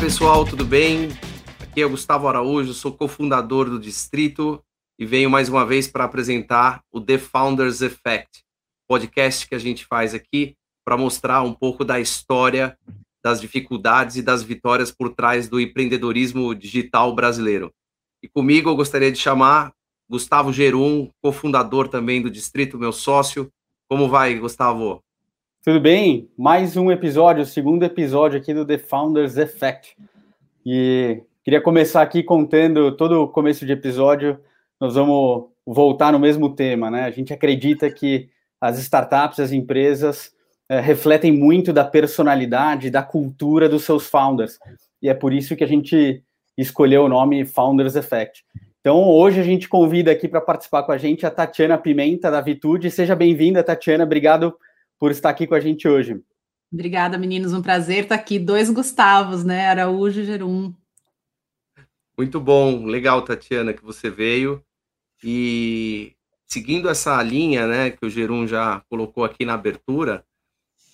pessoal, tudo bem? Aqui é Gustavo Araújo, sou cofundador do Distrito e venho mais uma vez para apresentar o The Founders Effect, podcast que a gente faz aqui para mostrar um pouco da história, das dificuldades e das vitórias por trás do empreendedorismo digital brasileiro. E comigo eu gostaria de chamar Gustavo Gerum, cofundador também do Distrito, meu sócio. Como vai, Gustavo? Tudo bem? Mais um episódio, o segundo episódio aqui do The Founders Effect. E queria começar aqui contando todo o começo de episódio. Nós vamos voltar no mesmo tema, né? A gente acredita que as startups, as empresas é, refletem muito da personalidade, da cultura dos seus founders. E é por isso que a gente escolheu o nome Founders Effect. Então, hoje a gente convida aqui para participar com a gente a Tatiana Pimenta, da Vitude. Seja bem-vinda, Tatiana. Obrigado por estar aqui com a gente hoje. Obrigada, meninos. Um prazer estar aqui. Dois Gustavos, né? Araújo e Gerum. Muito bom. Legal, Tatiana, que você veio. E seguindo essa linha, né, que o Gerum já colocou aqui na abertura,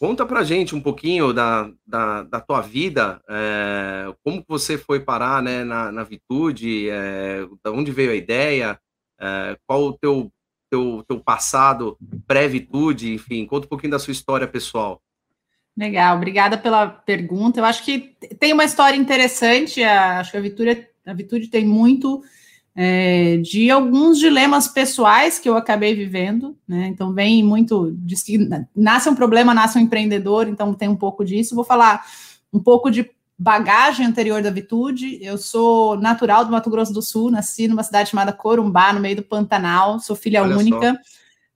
conta pra gente um pouquinho da, da, da tua vida, é, como você foi parar, né, na, na Vitude, é, da onde veio a ideia, é, qual o teu teu, teu passado pré-vitude, enfim, conta um pouquinho da sua história pessoal. Legal, obrigada pela pergunta. Eu acho que tem uma história interessante. Acho que a Vitude, a Vitude tem muito é, de alguns dilemas pessoais que eu acabei vivendo, né? Então vem muito diz que nasce um problema, nasce um empreendedor, então tem um pouco disso. Vou falar um pouco de bagagem anterior da Vitude. Eu sou natural do Mato Grosso do Sul, nasci numa cidade chamada Corumbá, no meio do Pantanal, sou filha Olha única. Só.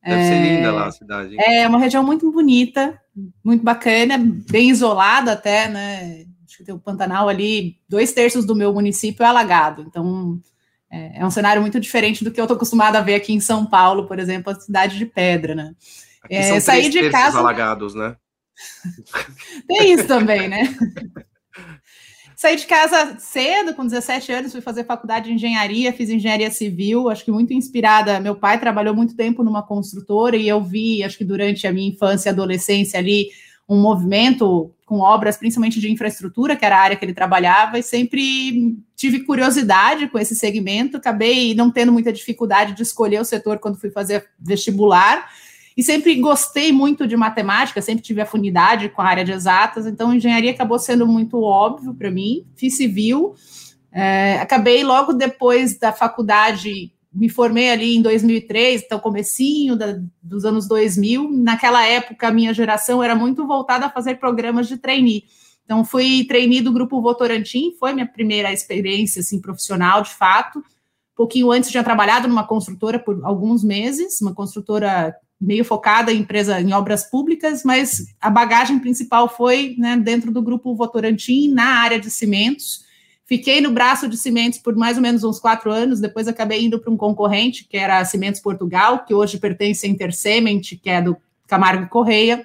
Deve é, ser linda lá a cidade. Hein? É uma região muito bonita, muito bacana, bem isolada até, né? Acho que tem o Pantanal ali, dois terços do meu município é alagado, então é, é um cenário muito diferente do que eu estou acostumada a ver aqui em São Paulo, por exemplo, a cidade de pedra, né? Aqui é, são sair de casa alagados, né? tem isso também, né? Saí de casa cedo, com 17 anos, fui fazer faculdade de engenharia, fiz engenharia civil, acho que muito inspirada. Meu pai trabalhou muito tempo numa construtora e eu vi, acho que durante a minha infância e adolescência ali, um movimento com obras, principalmente de infraestrutura, que era a área que ele trabalhava, e sempre tive curiosidade com esse segmento. Acabei não tendo muita dificuldade de escolher o setor quando fui fazer vestibular e sempre gostei muito de matemática, sempre tive afinidade com a área de exatas, então engenharia acabou sendo muito óbvio para mim. Fiz civil, é, acabei logo depois da faculdade, me formei ali em 2003, então comecinho da, dos anos 2000. Naquela época, a minha geração era muito voltada a fazer programas de trainee. Então, fui trainee do Grupo Votorantim, foi minha primeira experiência assim, profissional, de fato. Pouquinho antes, tinha trabalhado numa construtora por alguns meses, uma construtora meio focada em empresa em obras públicas, mas a bagagem principal foi né, dentro do grupo Votorantim, na área de cimentos. Fiquei no braço de cimentos por mais ou menos uns quatro anos, depois acabei indo para um concorrente, que era a Cimentos Portugal, que hoje pertence à Intercement, que é do Camargo Correia.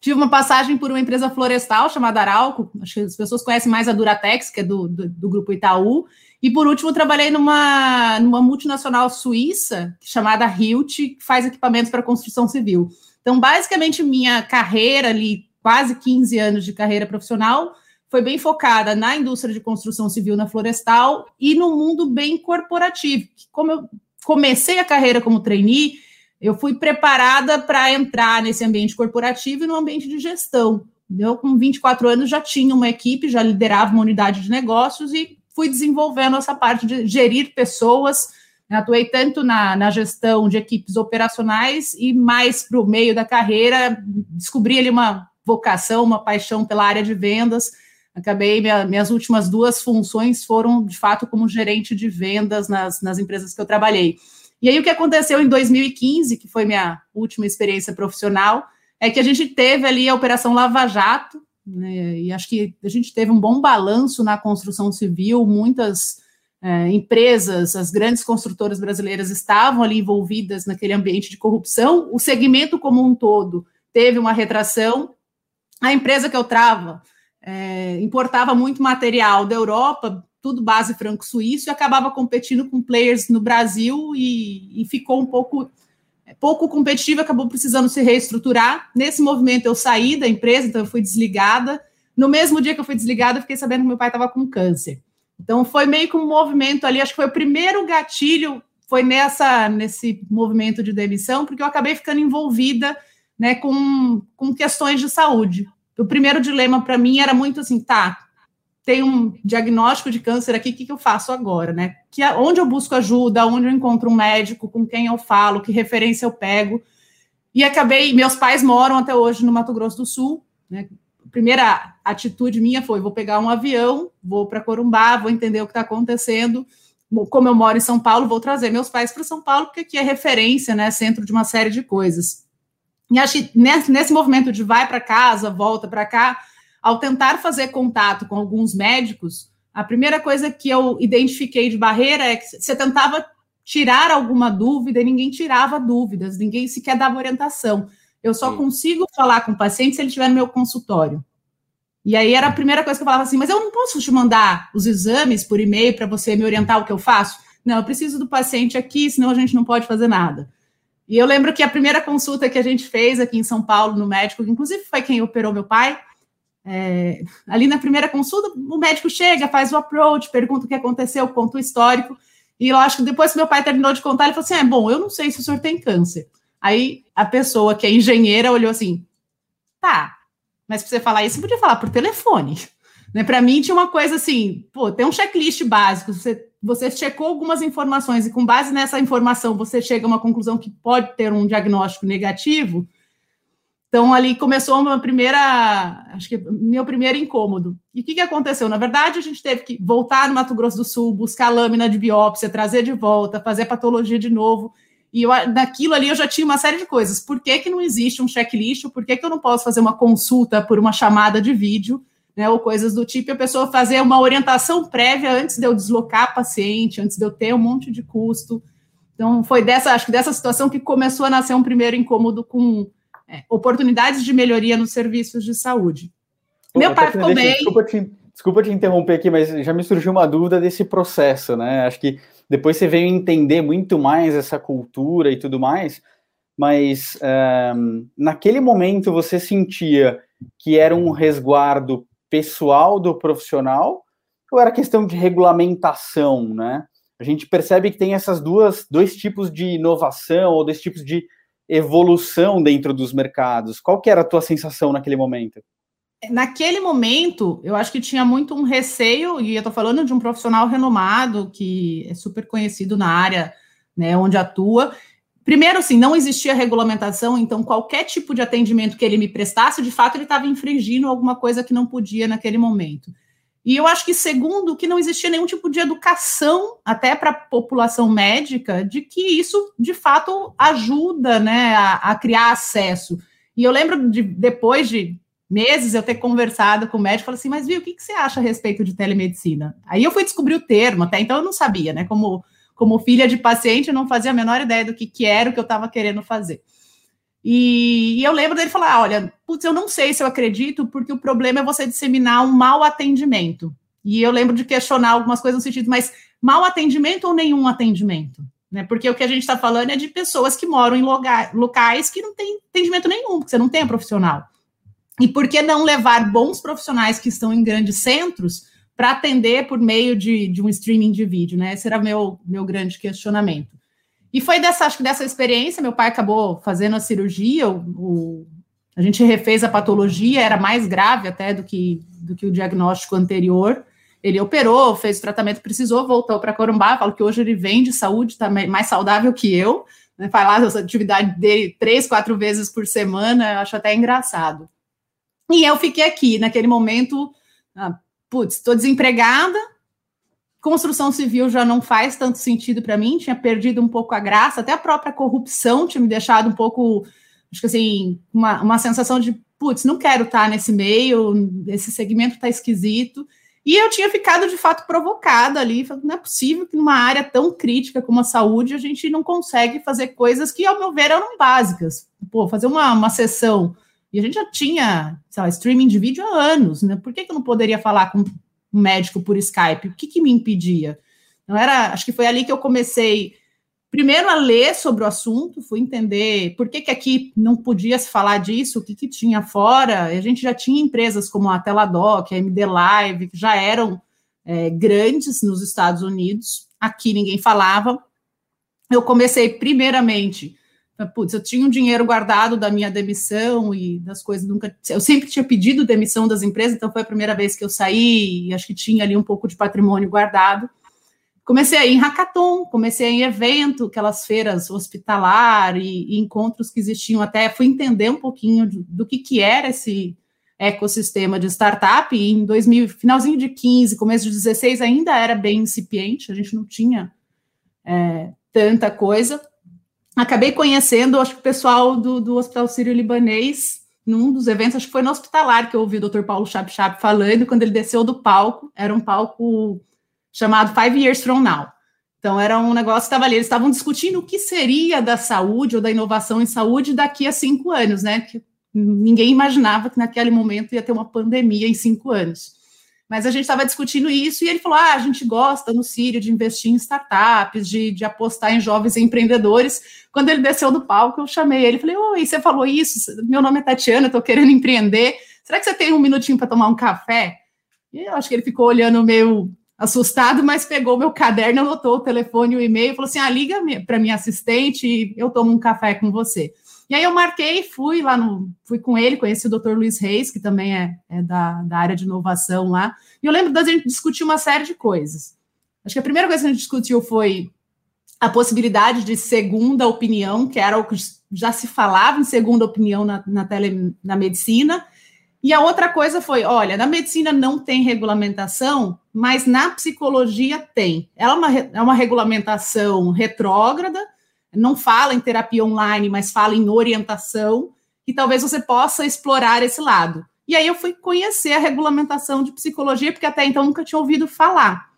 Tive uma passagem por uma empresa florestal chamada Arauco, acho que as pessoas conhecem mais a Duratex, que é do, do, do grupo Itaú, e por último, trabalhei numa, numa multinacional suíça chamada Hilt, que faz equipamentos para construção civil. Então, basicamente, minha carreira ali, quase 15 anos de carreira profissional, foi bem focada na indústria de construção civil, na florestal e no mundo bem corporativo. Como eu comecei a carreira como trainee, eu fui preparada para entrar nesse ambiente corporativo e no ambiente de gestão. Eu, com 24 anos, já tinha uma equipe, já liderava uma unidade de negócios e fui desenvolvendo essa parte de gerir pessoas. Né, atuei tanto na, na gestão de equipes operacionais e mais para o meio da carreira, descobri ali uma vocação, uma paixão pela área de vendas. Acabei, minha, minhas últimas duas funções foram, de fato, como gerente de vendas nas, nas empresas que eu trabalhei. E aí, o que aconteceu em 2015, que foi minha última experiência profissional, é que a gente teve ali a Operação Lava Jato, né? E acho que a gente teve um bom balanço na construção civil, muitas é, empresas, as grandes construtoras brasileiras estavam ali envolvidas naquele ambiente de corrupção, o segmento como um todo teve uma retração. A empresa que eu trava é, importava muito material da Europa, tudo base franco-suíço, e acabava competindo com players no Brasil e, e ficou um pouco pouco competitiva, acabou precisando se reestruturar. Nesse movimento, eu saí da empresa, então eu fui desligada. No mesmo dia que eu fui desligada, eu fiquei sabendo que meu pai estava com câncer. Então foi meio que um movimento ali, acho que foi o primeiro gatilho, foi nessa nesse movimento de demissão, porque eu acabei ficando envolvida né, com, com questões de saúde. O primeiro dilema para mim era muito assim, tá, tem um diagnóstico de câncer aqui, o que, que eu faço agora, né? Que, onde eu busco ajuda, onde eu encontro um médico, com quem eu falo, que referência eu pego. E acabei, meus pais moram até hoje no Mato Grosso do Sul, né? Primeira atitude minha foi: vou pegar um avião, vou para Corumbá, vou entender o que está acontecendo. Como eu moro em São Paulo, vou trazer meus pais para São Paulo, porque aqui é referência, né? Centro de uma série de coisas. E acho que nesse, nesse movimento de vai para casa, volta para cá, ao tentar fazer contato com alguns médicos, a primeira coisa que eu identifiquei de barreira é que você tentava tirar alguma dúvida e ninguém tirava dúvidas, ninguém sequer dava orientação. Eu só Sim. consigo falar com o paciente se ele estiver no meu consultório. E aí era a primeira coisa que eu falava assim, mas eu não posso te mandar os exames por e-mail para você me orientar o que eu faço? Não, eu preciso do paciente aqui, senão a gente não pode fazer nada. E eu lembro que a primeira consulta que a gente fez aqui em São Paulo no médico, inclusive foi quem operou meu pai, é, ali na primeira consulta, o médico chega, faz o approach, pergunta o que aconteceu, conta o histórico. E eu acho que depois que meu pai terminou de contar, ele falou assim: é bom, eu não sei se o senhor tem câncer. Aí a pessoa que é engenheira olhou assim: tá, mas para você falar isso, você podia falar por telefone. Né, para mim tinha uma coisa assim, pô, tem um checklist básico, você, você checou algumas informações e com base nessa informação você chega a uma conclusão que pode ter um diagnóstico negativo, então, ali começou uma primeira, acho que meu primeiro incômodo. E o que, que aconteceu? Na verdade, a gente teve que voltar no Mato Grosso do Sul, buscar lâmina de biópsia, trazer de volta, fazer patologia de novo. E eu, naquilo ali eu já tinha uma série de coisas. Por que, que não existe um checklist? Por que, que eu não posso fazer uma consulta por uma chamada de vídeo? Né, ou coisas do tipo, a pessoa fazer uma orientação prévia antes de eu deslocar a paciente, antes de eu ter um monte de custo. Então, foi dessa, acho que dessa situação que começou a nascer um primeiro incômodo com é, oportunidades de melhoria nos serviços de saúde. Pô, Meu pai ficou bem. Desculpa te, desculpa te interromper aqui, mas já me surgiu uma dúvida desse processo, né? Acho que depois você veio entender muito mais essa cultura e tudo mais, mas um, naquele momento você sentia que era um resguardo pessoal do profissional ou era questão de regulamentação, né? A gente percebe que tem essas duas dois tipos de inovação ou dois tipos de evolução dentro dos mercados. Qual que era a tua sensação naquele momento? Naquele momento, eu acho que tinha muito um receio, e eu estou falando de um profissional renomado, que é super conhecido na área né, onde atua. Primeiro, assim, não existia regulamentação, então qualquer tipo de atendimento que ele me prestasse, de fato, ele estava infringindo alguma coisa que não podia naquele momento. E eu acho que, segundo, que não existia nenhum tipo de educação, até para a população médica, de que isso, de fato, ajuda né, a, a, criar acesso. E eu lembro de, depois de meses, eu ter conversado com o médico, falei assim, mas viu, o que, que você acha a respeito de telemedicina? Aí eu fui descobrir o termo, até então eu não sabia, né? Como, como filha de paciente, eu não fazia a menor ideia do que, que era o que eu estava querendo fazer. E, e, eu lembro dele falar: olha, putz, eu não sei se eu acredito, porque o problema é você disseminar um mau atendimento. E eu lembro de questionar algumas coisas no sentido, mas mau atendimento ou nenhum atendimento? Né? Porque o que a gente está falando é de pessoas que moram em locais que não tem atendimento nenhum, porque você não tem profissional. E por que não levar bons profissionais que estão em grandes centros para atender por meio de, de, um streaming de vídeo? Né? Esse era meu, meu grande questionamento. E foi dessa, acho que dessa experiência, meu pai acabou fazendo a cirurgia, o, o, a gente refez a patologia, era mais grave até do que, do que o diagnóstico anterior. Ele operou, fez o tratamento, precisou, voltou para Corumbá, falo que hoje ele vem de saúde, está mais saudável que eu, né, faz lá atividade dele três, quatro vezes por semana, acho até engraçado. E eu fiquei aqui, naquele momento, ah, putz, estou desempregada, construção civil já não faz tanto sentido para mim, tinha perdido um pouco a graça, até a própria corrupção tinha me deixado um pouco, acho que assim, uma, uma sensação de, putz, não quero estar nesse meio, esse segmento está esquisito. E eu tinha ficado de fato provocada ali, falando, não é possível que numa área tão crítica como a saúde a gente não consegue fazer coisas que, ao meu ver, eram básicas. Pô, fazer uma, uma sessão, e a gente já tinha, sei lá, streaming de vídeo há anos, né? Por que, que eu não poderia falar com médico por Skype. O que, que me impedia? Não era, acho que foi ali que eu comecei primeiro a ler sobre o assunto, fui entender por que, que aqui não podia se falar disso, o que, que tinha fora. A gente já tinha empresas como a Teladoc, a MD Live, que já eram é, grandes nos Estados Unidos. Aqui ninguém falava. Eu comecei primeiramente putz, eu tinha um dinheiro guardado da minha demissão e das coisas nunca. Eu sempre tinha pedido demissão das empresas, então foi a primeira vez que eu saí e acho que tinha ali um pouco de patrimônio guardado. Comecei a ir em hackathon, comecei a ir em evento, aquelas feiras hospitalar e, e encontros que existiam até, fui entender um pouquinho do, do que, que era esse ecossistema de startup, e em 2000, finalzinho de 15, começo de 16, ainda era bem incipiente, a gente não tinha é, tanta coisa, acabei conhecendo, acho que o pessoal do, do Hospital Sírio-Libanês, num dos eventos, acho que foi no hospitalar que eu ouvi o Dr. Paulo Chap Chap falando, quando ele desceu do palco, era um palco chamado Five Years From Now. Então, era um negócio que estava ali, eles estavam discutindo o que seria da saúde ou da inovação em saúde daqui a cinco anos, né? Que ninguém imaginava que naquele momento ia ter uma pandemia em cinco anos. Mas a gente estava discutindo isso e ele falou: ah, a gente gosta no Sírio de investir em startups, de, de apostar em jovens empreendedores. Quando ele desceu do palco, eu chamei ele falei: Oi, você falou isso? Meu nome é Tatiana, estou querendo empreender. Será que você tem um minutinho para tomar um café? E eu acho que ele ficou olhando meio assustado, mas pegou meu caderno, anotou o telefone e o e-mail falou assim: ah, liga para minha assistente e eu tomo um café com você. E aí eu marquei, fui lá no, fui com ele, conheci o Dr. Luiz Reis, que também é, é da, da área de inovação lá. E eu lembro da gente discutir uma série de coisas. Acho que a primeira coisa que a gente discutiu foi a possibilidade de segunda opinião, que era o que já se falava em segunda opinião na, na, tele, na medicina. E a outra coisa foi: olha, na medicina não tem regulamentação, mas na psicologia tem. Ela é uma, é uma regulamentação retrógrada, não fala em terapia online, mas fala em orientação, e talvez você possa explorar esse lado. E aí eu fui conhecer a regulamentação de psicologia, porque até então nunca tinha ouvido falar.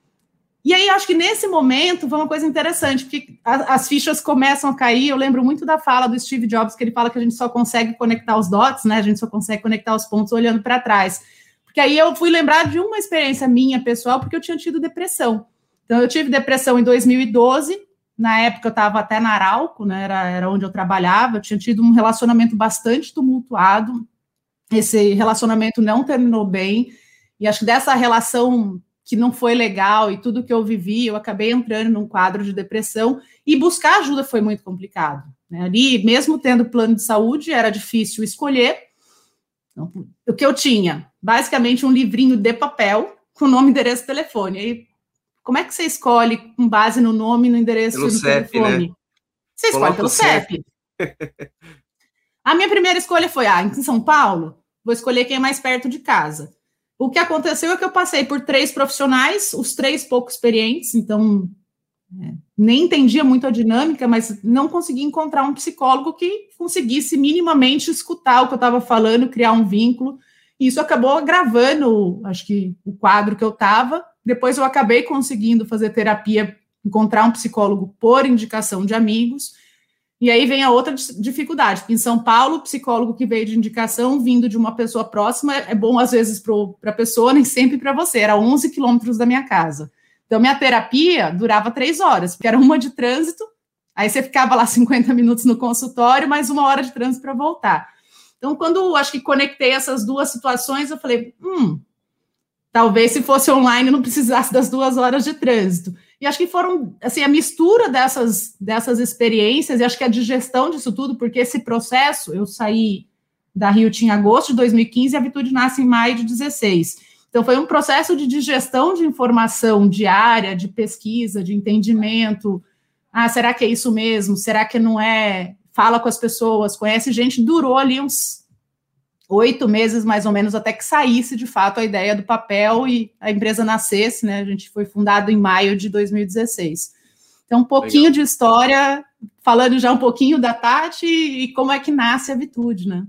E aí acho que nesse momento foi uma coisa interessante, porque as fichas começam a cair. Eu lembro muito da fala do Steve Jobs, que ele fala que a gente só consegue conectar os dots, né? A gente só consegue conectar os pontos olhando para trás. Porque aí eu fui lembrar de uma experiência minha pessoal, porque eu tinha tido depressão. Então eu tive depressão em 2012, na época eu estava até na Arauco, né, era, era onde eu trabalhava, eu tinha tido um relacionamento bastante tumultuado, esse relacionamento não terminou bem, e acho que dessa relação que não foi legal e tudo que eu vivi, eu acabei entrando num quadro de depressão, e buscar ajuda foi muito complicado. Né? Ali, mesmo tendo plano de saúde, era difícil escolher. Então, o que eu tinha? Basicamente um livrinho de papel com nome, endereço e telefone. Aí como é que você escolhe com base no nome, no endereço pelo no CEP, telefone? Né? Você escolhe pelo CEP. A minha primeira escolha foi, ah, em São Paulo, vou escolher quem é mais perto de casa. O que aconteceu é que eu passei por três profissionais, os três pouco experientes, então é, nem entendia muito a dinâmica, mas não consegui encontrar um psicólogo que conseguisse minimamente escutar o que eu estava falando, criar um vínculo. E isso acabou agravando, acho que, o quadro que eu estava. Depois eu acabei conseguindo fazer terapia, encontrar um psicólogo por indicação de amigos. E aí vem a outra dificuldade. Em São Paulo, psicólogo que veio de indicação, vindo de uma pessoa próxima, é bom às vezes para a pessoa, nem sempre para você. Era 11 quilômetros da minha casa. Então, minha terapia durava três horas, porque era uma de trânsito, aí você ficava lá 50 minutos no consultório, mais uma hora de trânsito para voltar. Então, quando acho que conectei essas duas situações, eu falei, hum, Talvez se fosse online não precisasse das duas horas de trânsito. E acho que foram, assim, a mistura dessas, dessas experiências, e acho que a digestão disso tudo, porque esse processo, eu saí da Rio em agosto de 2015 e a Vitude nasce em maio de 16. Então, foi um processo de digestão de informação diária, de pesquisa, de entendimento. Ah, será que é isso mesmo? Será que não é? Fala com as pessoas, conhece gente. Durou ali uns oito meses mais ou menos até que saísse de fato a ideia do papel e a empresa nascesse, né? A gente foi fundado em maio de 2016. Então, um pouquinho Legal. de história, falando já um pouquinho da Tati e como é que nasce a Vitude, né?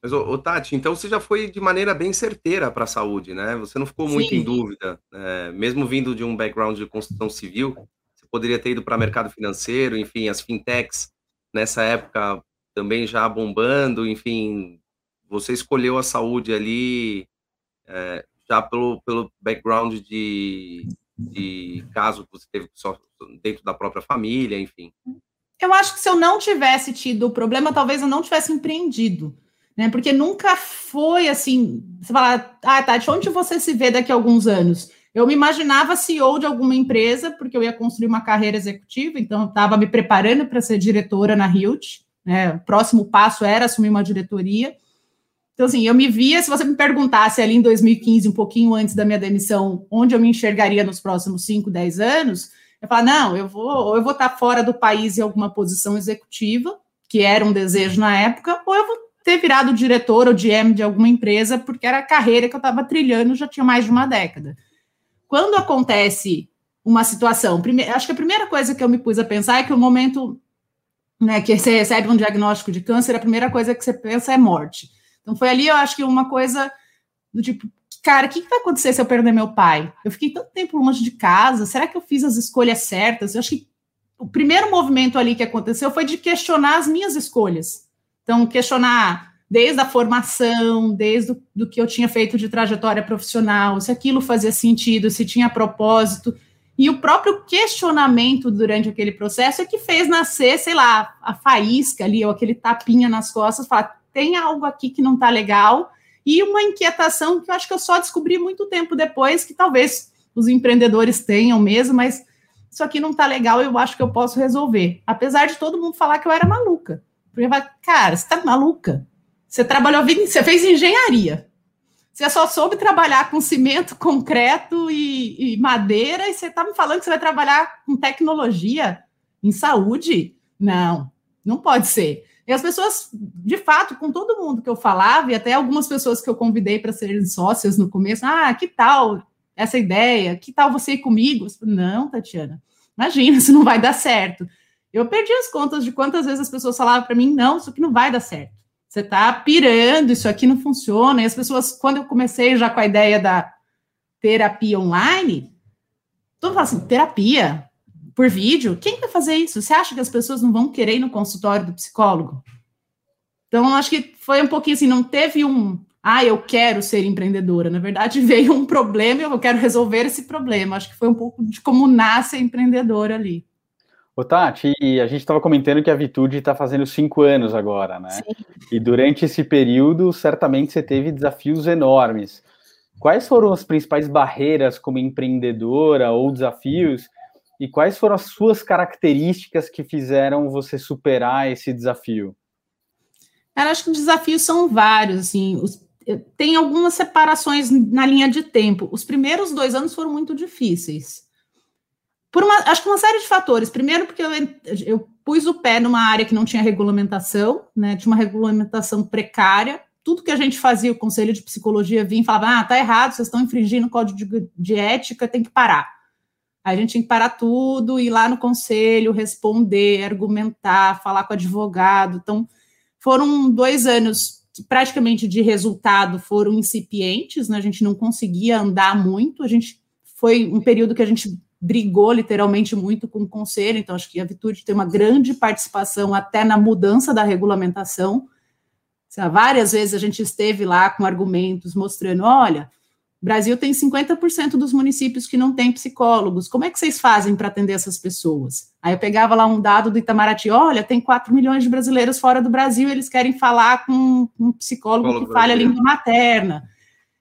Mas, ô, ô, Tati, então você já foi de maneira bem certeira para a saúde, né? Você não ficou muito Sim. em dúvida. É, mesmo vindo de um background de construção civil, você poderia ter ido para mercado financeiro, enfim, as fintechs nessa época também já bombando, enfim, você escolheu a saúde ali é, já pelo, pelo background de, de caso que você teve dentro da própria família, enfim? Eu acho que se eu não tivesse tido o problema, talvez eu não tivesse empreendido, né? Porque nunca foi assim, você fala, ah, Tati, onde você se vê daqui a alguns anos? Eu me imaginava CEO de alguma empresa, porque eu ia construir uma carreira executiva, então eu estava me preparando para ser diretora na Hilt, né? O próximo passo era assumir uma diretoria. Então, assim, eu me via, se você me perguntasse ali em 2015, um pouquinho antes da minha demissão, onde eu me enxergaria nos próximos 5, 10 anos, eu falar, não, eu vou, ou eu vou estar fora do país em alguma posição executiva, que era um desejo na época, ou eu vou ter virado diretor ou GM de alguma empresa, porque era a carreira que eu estava trilhando já tinha mais de uma década. Quando acontece uma situação, acho que a primeira coisa que eu me pus a pensar é que o momento né, que você recebe um diagnóstico de câncer, a primeira coisa que você pensa é morte. Então foi ali, eu acho que uma coisa do tipo, cara, o que, que vai acontecer se eu perder meu pai? Eu fiquei tanto tempo longe de casa, será que eu fiz as escolhas certas? Eu acho que o primeiro movimento ali que aconteceu foi de questionar as minhas escolhas. Então, questionar desde a formação, desde o, do que eu tinha feito de trajetória profissional, se aquilo fazia sentido, se tinha propósito. E o próprio questionamento durante aquele processo é que fez nascer, sei lá, a faísca ali, ou aquele tapinha nas costas, falar, tem algo aqui que não está legal, e uma inquietação que eu acho que eu só descobri muito tempo depois, que talvez os empreendedores tenham mesmo, mas isso aqui não está legal, eu acho que eu posso resolver. Apesar de todo mundo falar que eu era maluca. Porque vai, cara, você está maluca? Você trabalhou, você fez engenharia. Você só soube trabalhar com cimento, concreto e, e madeira, e você está me falando que você vai trabalhar com tecnologia em saúde? Não, não pode ser. E as pessoas, de fato, com todo mundo que eu falava, e até algumas pessoas que eu convidei para serem sócias no começo, ah, que tal essa ideia? Que tal você ir comigo? Não, Tatiana, imagina, isso não vai dar certo. Eu perdi as contas de quantas vezes as pessoas falavam para mim, não, isso aqui não vai dar certo. Você está pirando, isso aqui não funciona. E as pessoas, quando eu comecei já com a ideia da terapia online, mundo fala assim, terapia? Por vídeo, quem vai fazer isso? Você acha que as pessoas não vão querer ir no consultório do psicólogo? Então, acho que foi um pouquinho assim, não teve um, ah, eu quero ser empreendedora. Na verdade, veio um problema e eu quero resolver esse problema. Acho que foi um pouco de como nasce a empreendedora ali. Ô, Tati, a gente estava comentando que a Vitude está fazendo cinco anos agora, né? Sim. E durante esse período, certamente você teve desafios enormes. Quais foram as principais barreiras como empreendedora ou desafios e quais foram as suas características que fizeram você superar esse desafio? Eu acho que os desafios são vários, assim, os, tem algumas separações na linha de tempo. Os primeiros dois anos foram muito difíceis. Por uma, acho que uma série de fatores. Primeiro, porque eu, eu pus o pé numa área que não tinha regulamentação, né? Tinha uma regulamentação precária. Tudo que a gente fazia, o conselho de psicologia vinha e falava: ah, tá errado, vocês estão infringindo o código de, de ética, tem que parar. A gente tinha que parar tudo, ir lá no conselho, responder, argumentar, falar com o advogado. Então, foram dois anos que praticamente de resultado foram incipientes, né? a gente não conseguia andar muito, a gente foi um período que a gente brigou literalmente muito com o conselho, então acho que a Vitude tem uma grande participação até na mudança da regulamentação. Várias vezes a gente esteve lá com argumentos mostrando, olha, o Brasil tem 50% dos municípios que não têm psicólogos. Como é que vocês fazem para atender essas pessoas? Aí eu pegava lá um dado do Itamaraty, olha, tem 4 milhões de brasileiros fora do Brasil, eles querem falar com um psicólogo, psicólogo que fale a língua materna.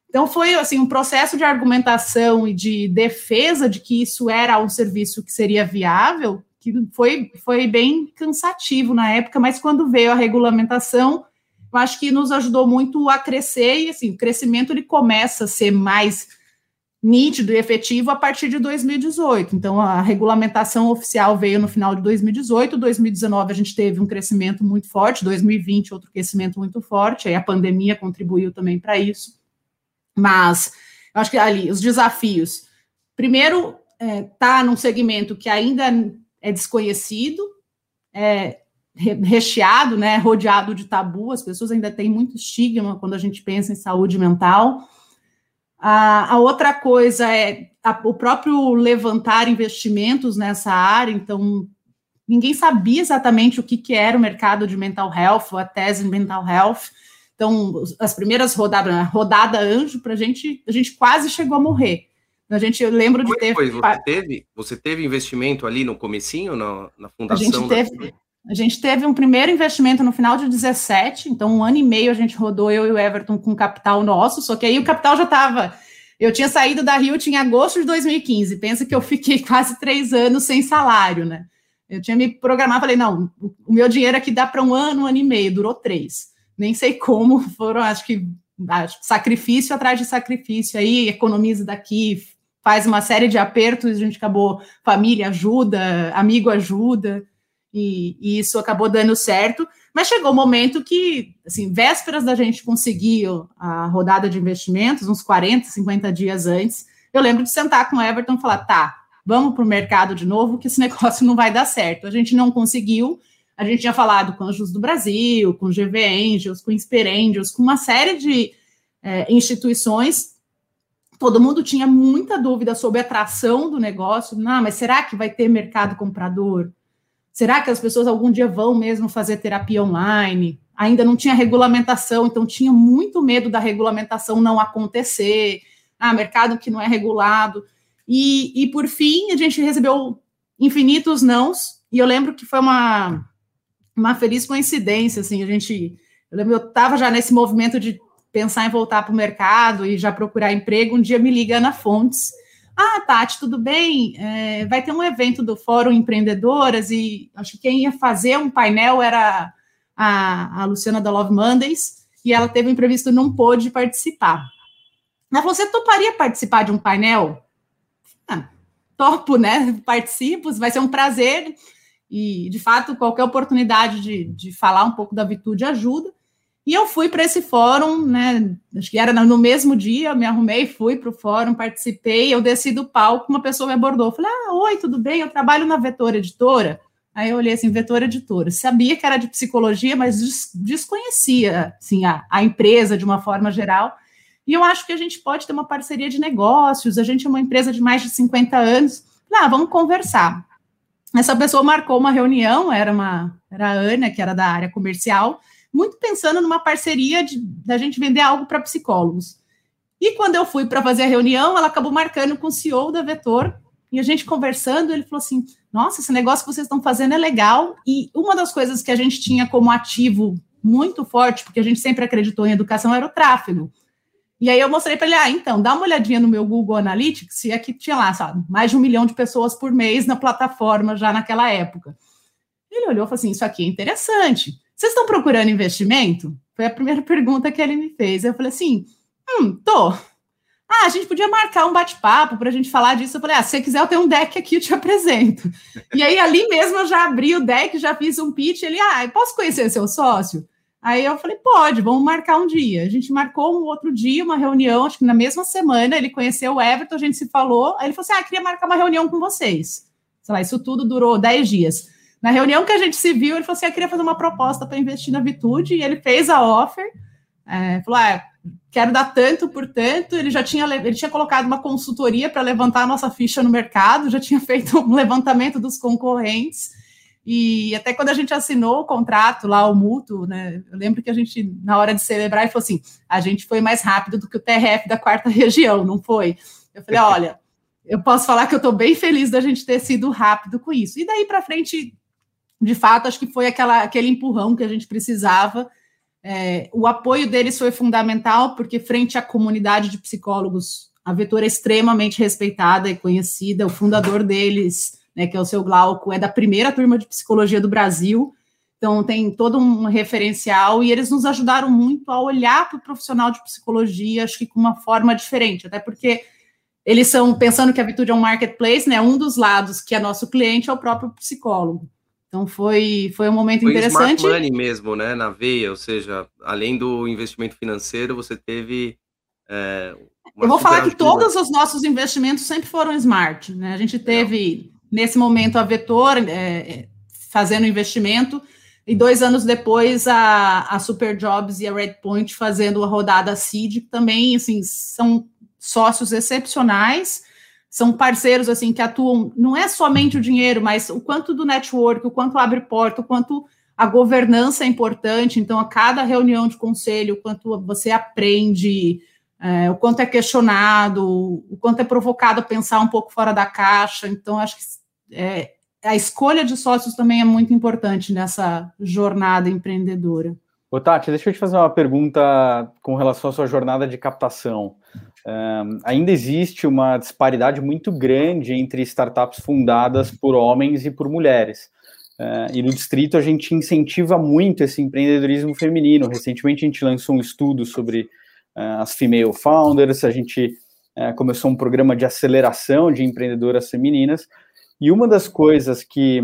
Então foi assim um processo de argumentação e de defesa de que isso era um serviço que seria viável, que foi, foi bem cansativo na época, mas quando veio a regulamentação, eu acho que nos ajudou muito a crescer e assim, o crescimento ele começa a ser mais nítido e efetivo a partir de 2018. Então a regulamentação oficial veio no final de 2018, 2019 a gente teve um crescimento muito forte, 2020 outro crescimento muito forte, aí a pandemia contribuiu também para isso. Mas eu acho que ali os desafios, primeiro, é, tá num segmento que ainda é desconhecido, é, recheado, né, rodeado de tabu, as pessoas ainda têm muito estigma quando a gente pensa em saúde mental. A, a outra coisa é a, o próprio levantar investimentos nessa área, então ninguém sabia exatamente o que, que era o mercado de mental health, a tese em mental health. Então, as primeiras rodadas, rodada anjo, para a gente, a gente quase chegou a morrer. A gente, eu lembro de ter... Foi? Você teve, você teve investimento ali no comecinho, na, na fundação? A gente, teve, a gente teve um primeiro investimento no final de 17, então um ano e meio a gente rodou, eu e o Everton, com capital nosso, só que aí o capital já estava... Eu tinha saído da Rio em agosto de 2015, pensa que eu fiquei quase três anos sem salário, né? Eu tinha me programado, falei, não, o meu dinheiro aqui dá para um ano, um ano e meio, durou três. Nem sei como, foram, acho que, sacrifício atrás de sacrifício aí, economiza daqui, faz uma série de apertos, a gente acabou, família ajuda, amigo ajuda, e, e isso acabou dando certo. Mas chegou o um momento que, assim, vésperas da gente conseguir a rodada de investimentos, uns 40, 50 dias antes, eu lembro de sentar com o Everton e falar, tá, vamos para o mercado de novo, que esse negócio não vai dar certo. A gente não conseguiu, a gente tinha falado com Anjos do Brasil, com GV Angels, com Insper Angels, com uma série de é, instituições. Todo mundo tinha muita dúvida sobre a atração do negócio. Não, mas será que vai ter mercado comprador? Será que as pessoas algum dia vão mesmo fazer terapia online? Ainda não tinha regulamentação, então tinha muito medo da regulamentação não acontecer. Ah, mercado que não é regulado. E, e por fim, a gente recebeu infinitos nãos, e eu lembro que foi uma, uma feliz coincidência, assim, a gente, eu lembro, eu estava já nesse movimento de pensar em voltar para o mercado e já procurar emprego, um dia me liga Ana Fontes, ah, Tati, tudo bem? É, vai ter um evento do Fórum Empreendedoras e acho que quem ia fazer um painel era a, a Luciana da Love Mondays e ela teve um imprevisto, não pôde participar. Falou, você toparia participar de um painel? topo, né? Participo, vai ser um prazer. E, de fato, qualquer oportunidade de, de falar um pouco da Vitude ajuda. E eu fui para esse fórum, né? Acho que era no mesmo dia, me arrumei, fui para o fórum, participei, eu desci do palco, uma pessoa me abordou. Falei, ah, oi, tudo bem? Eu trabalho na Vetor Editora. Aí eu olhei assim, Vetor Editora. Sabia que era de psicologia, mas des desconhecia assim, a, a empresa de uma forma geral. E eu acho que a gente pode ter uma parceria de negócios. A gente é uma empresa de mais de 50 anos. Ah, vamos conversar. Essa pessoa marcou uma reunião, era uma era a Ana, que era da área comercial, muito pensando numa parceria de da gente vender algo para psicólogos. E quando eu fui para fazer a reunião, ela acabou marcando com o CEO da Vetor, e a gente conversando, ele falou assim: "Nossa, esse negócio que vocês estão fazendo é legal". E uma das coisas que a gente tinha como ativo muito forte, porque a gente sempre acreditou em educação, era o tráfego. E aí eu mostrei para ele, ah, então, dá uma olhadinha no meu Google Analytics, e aqui tinha lá, sabe, mais de um milhão de pessoas por mês na plataforma já naquela época. Ele olhou e falou assim, isso aqui é interessante. Vocês estão procurando investimento? Foi a primeira pergunta que ele me fez. Eu falei assim, hum, tô. Ah, a gente podia marcar um bate-papo para a gente falar disso. Eu falei, ah, se você quiser, eu tenho um deck aqui, eu te apresento. E aí, ali mesmo, eu já abri o deck, já fiz um pitch. Ele, ah, posso conhecer seu sócio? Aí eu falei, pode, vamos marcar um dia. A gente marcou um outro dia, uma reunião, acho que na mesma semana, ele conheceu o Everton, a gente se falou, aí ele falou assim, ah, queria marcar uma reunião com vocês. Sei lá, isso tudo durou 10 dias. Na reunião que a gente se viu, ele falou assim, ah, queria fazer uma proposta para investir na Vitude, e ele fez a offer, é, falou, ah, quero dar tanto por tanto, ele já tinha, ele tinha colocado uma consultoria para levantar a nossa ficha no mercado, já tinha feito um levantamento dos concorrentes, e até quando a gente assinou o contrato lá, o mútuo, né? Eu lembro que a gente, na hora de celebrar, ele falou assim: a gente foi mais rápido do que o TRF da quarta região, não foi? Eu falei: olha, eu posso falar que eu estou bem feliz da gente ter sido rápido com isso. E daí para frente, de fato, acho que foi aquela, aquele empurrão que a gente precisava. É, o apoio deles foi fundamental, porque frente à comunidade de psicólogos, a Vetor é extremamente respeitada e conhecida, o fundador deles né, que é o seu Glauco, é da primeira turma de psicologia do Brasil, então tem todo um referencial e eles nos ajudaram muito a olhar para o profissional de psicologia, acho que com uma forma diferente, até porque eles são, pensando que a Vitude é um marketplace, né, um dos lados que é nosso cliente é o próprio psicólogo. Então foi, foi um momento foi interessante. Smart money mesmo, né, na veia, ou seja, além do investimento financeiro, você teve é, Eu vou falar que todos os nossos investimentos sempre foram smart, né? A gente teve Nesse momento, a Vetor é, fazendo investimento, e dois anos depois, a, a Super Jobs e a Redpoint fazendo a rodada Seed, também, assim, são sócios excepcionais, são parceiros, assim, que atuam, não é somente o dinheiro, mas o quanto do network, o quanto abre porta, o quanto a governança é importante, então, a cada reunião de conselho, o quanto você aprende é, o quanto é questionado, o quanto é provocado a pensar um pouco fora da caixa. Então, acho que é, a escolha de sócios também é muito importante nessa jornada empreendedora. Ô, Tati, deixa eu te fazer uma pergunta com relação à sua jornada de captação. Um, ainda existe uma disparidade muito grande entre startups fundadas por homens e por mulheres. Uh, e no distrito a gente incentiva muito esse empreendedorismo feminino. Recentemente a gente lançou um estudo sobre uh, as female founders, a gente uh, começou um programa de aceleração de empreendedoras femininas. E uma das coisas que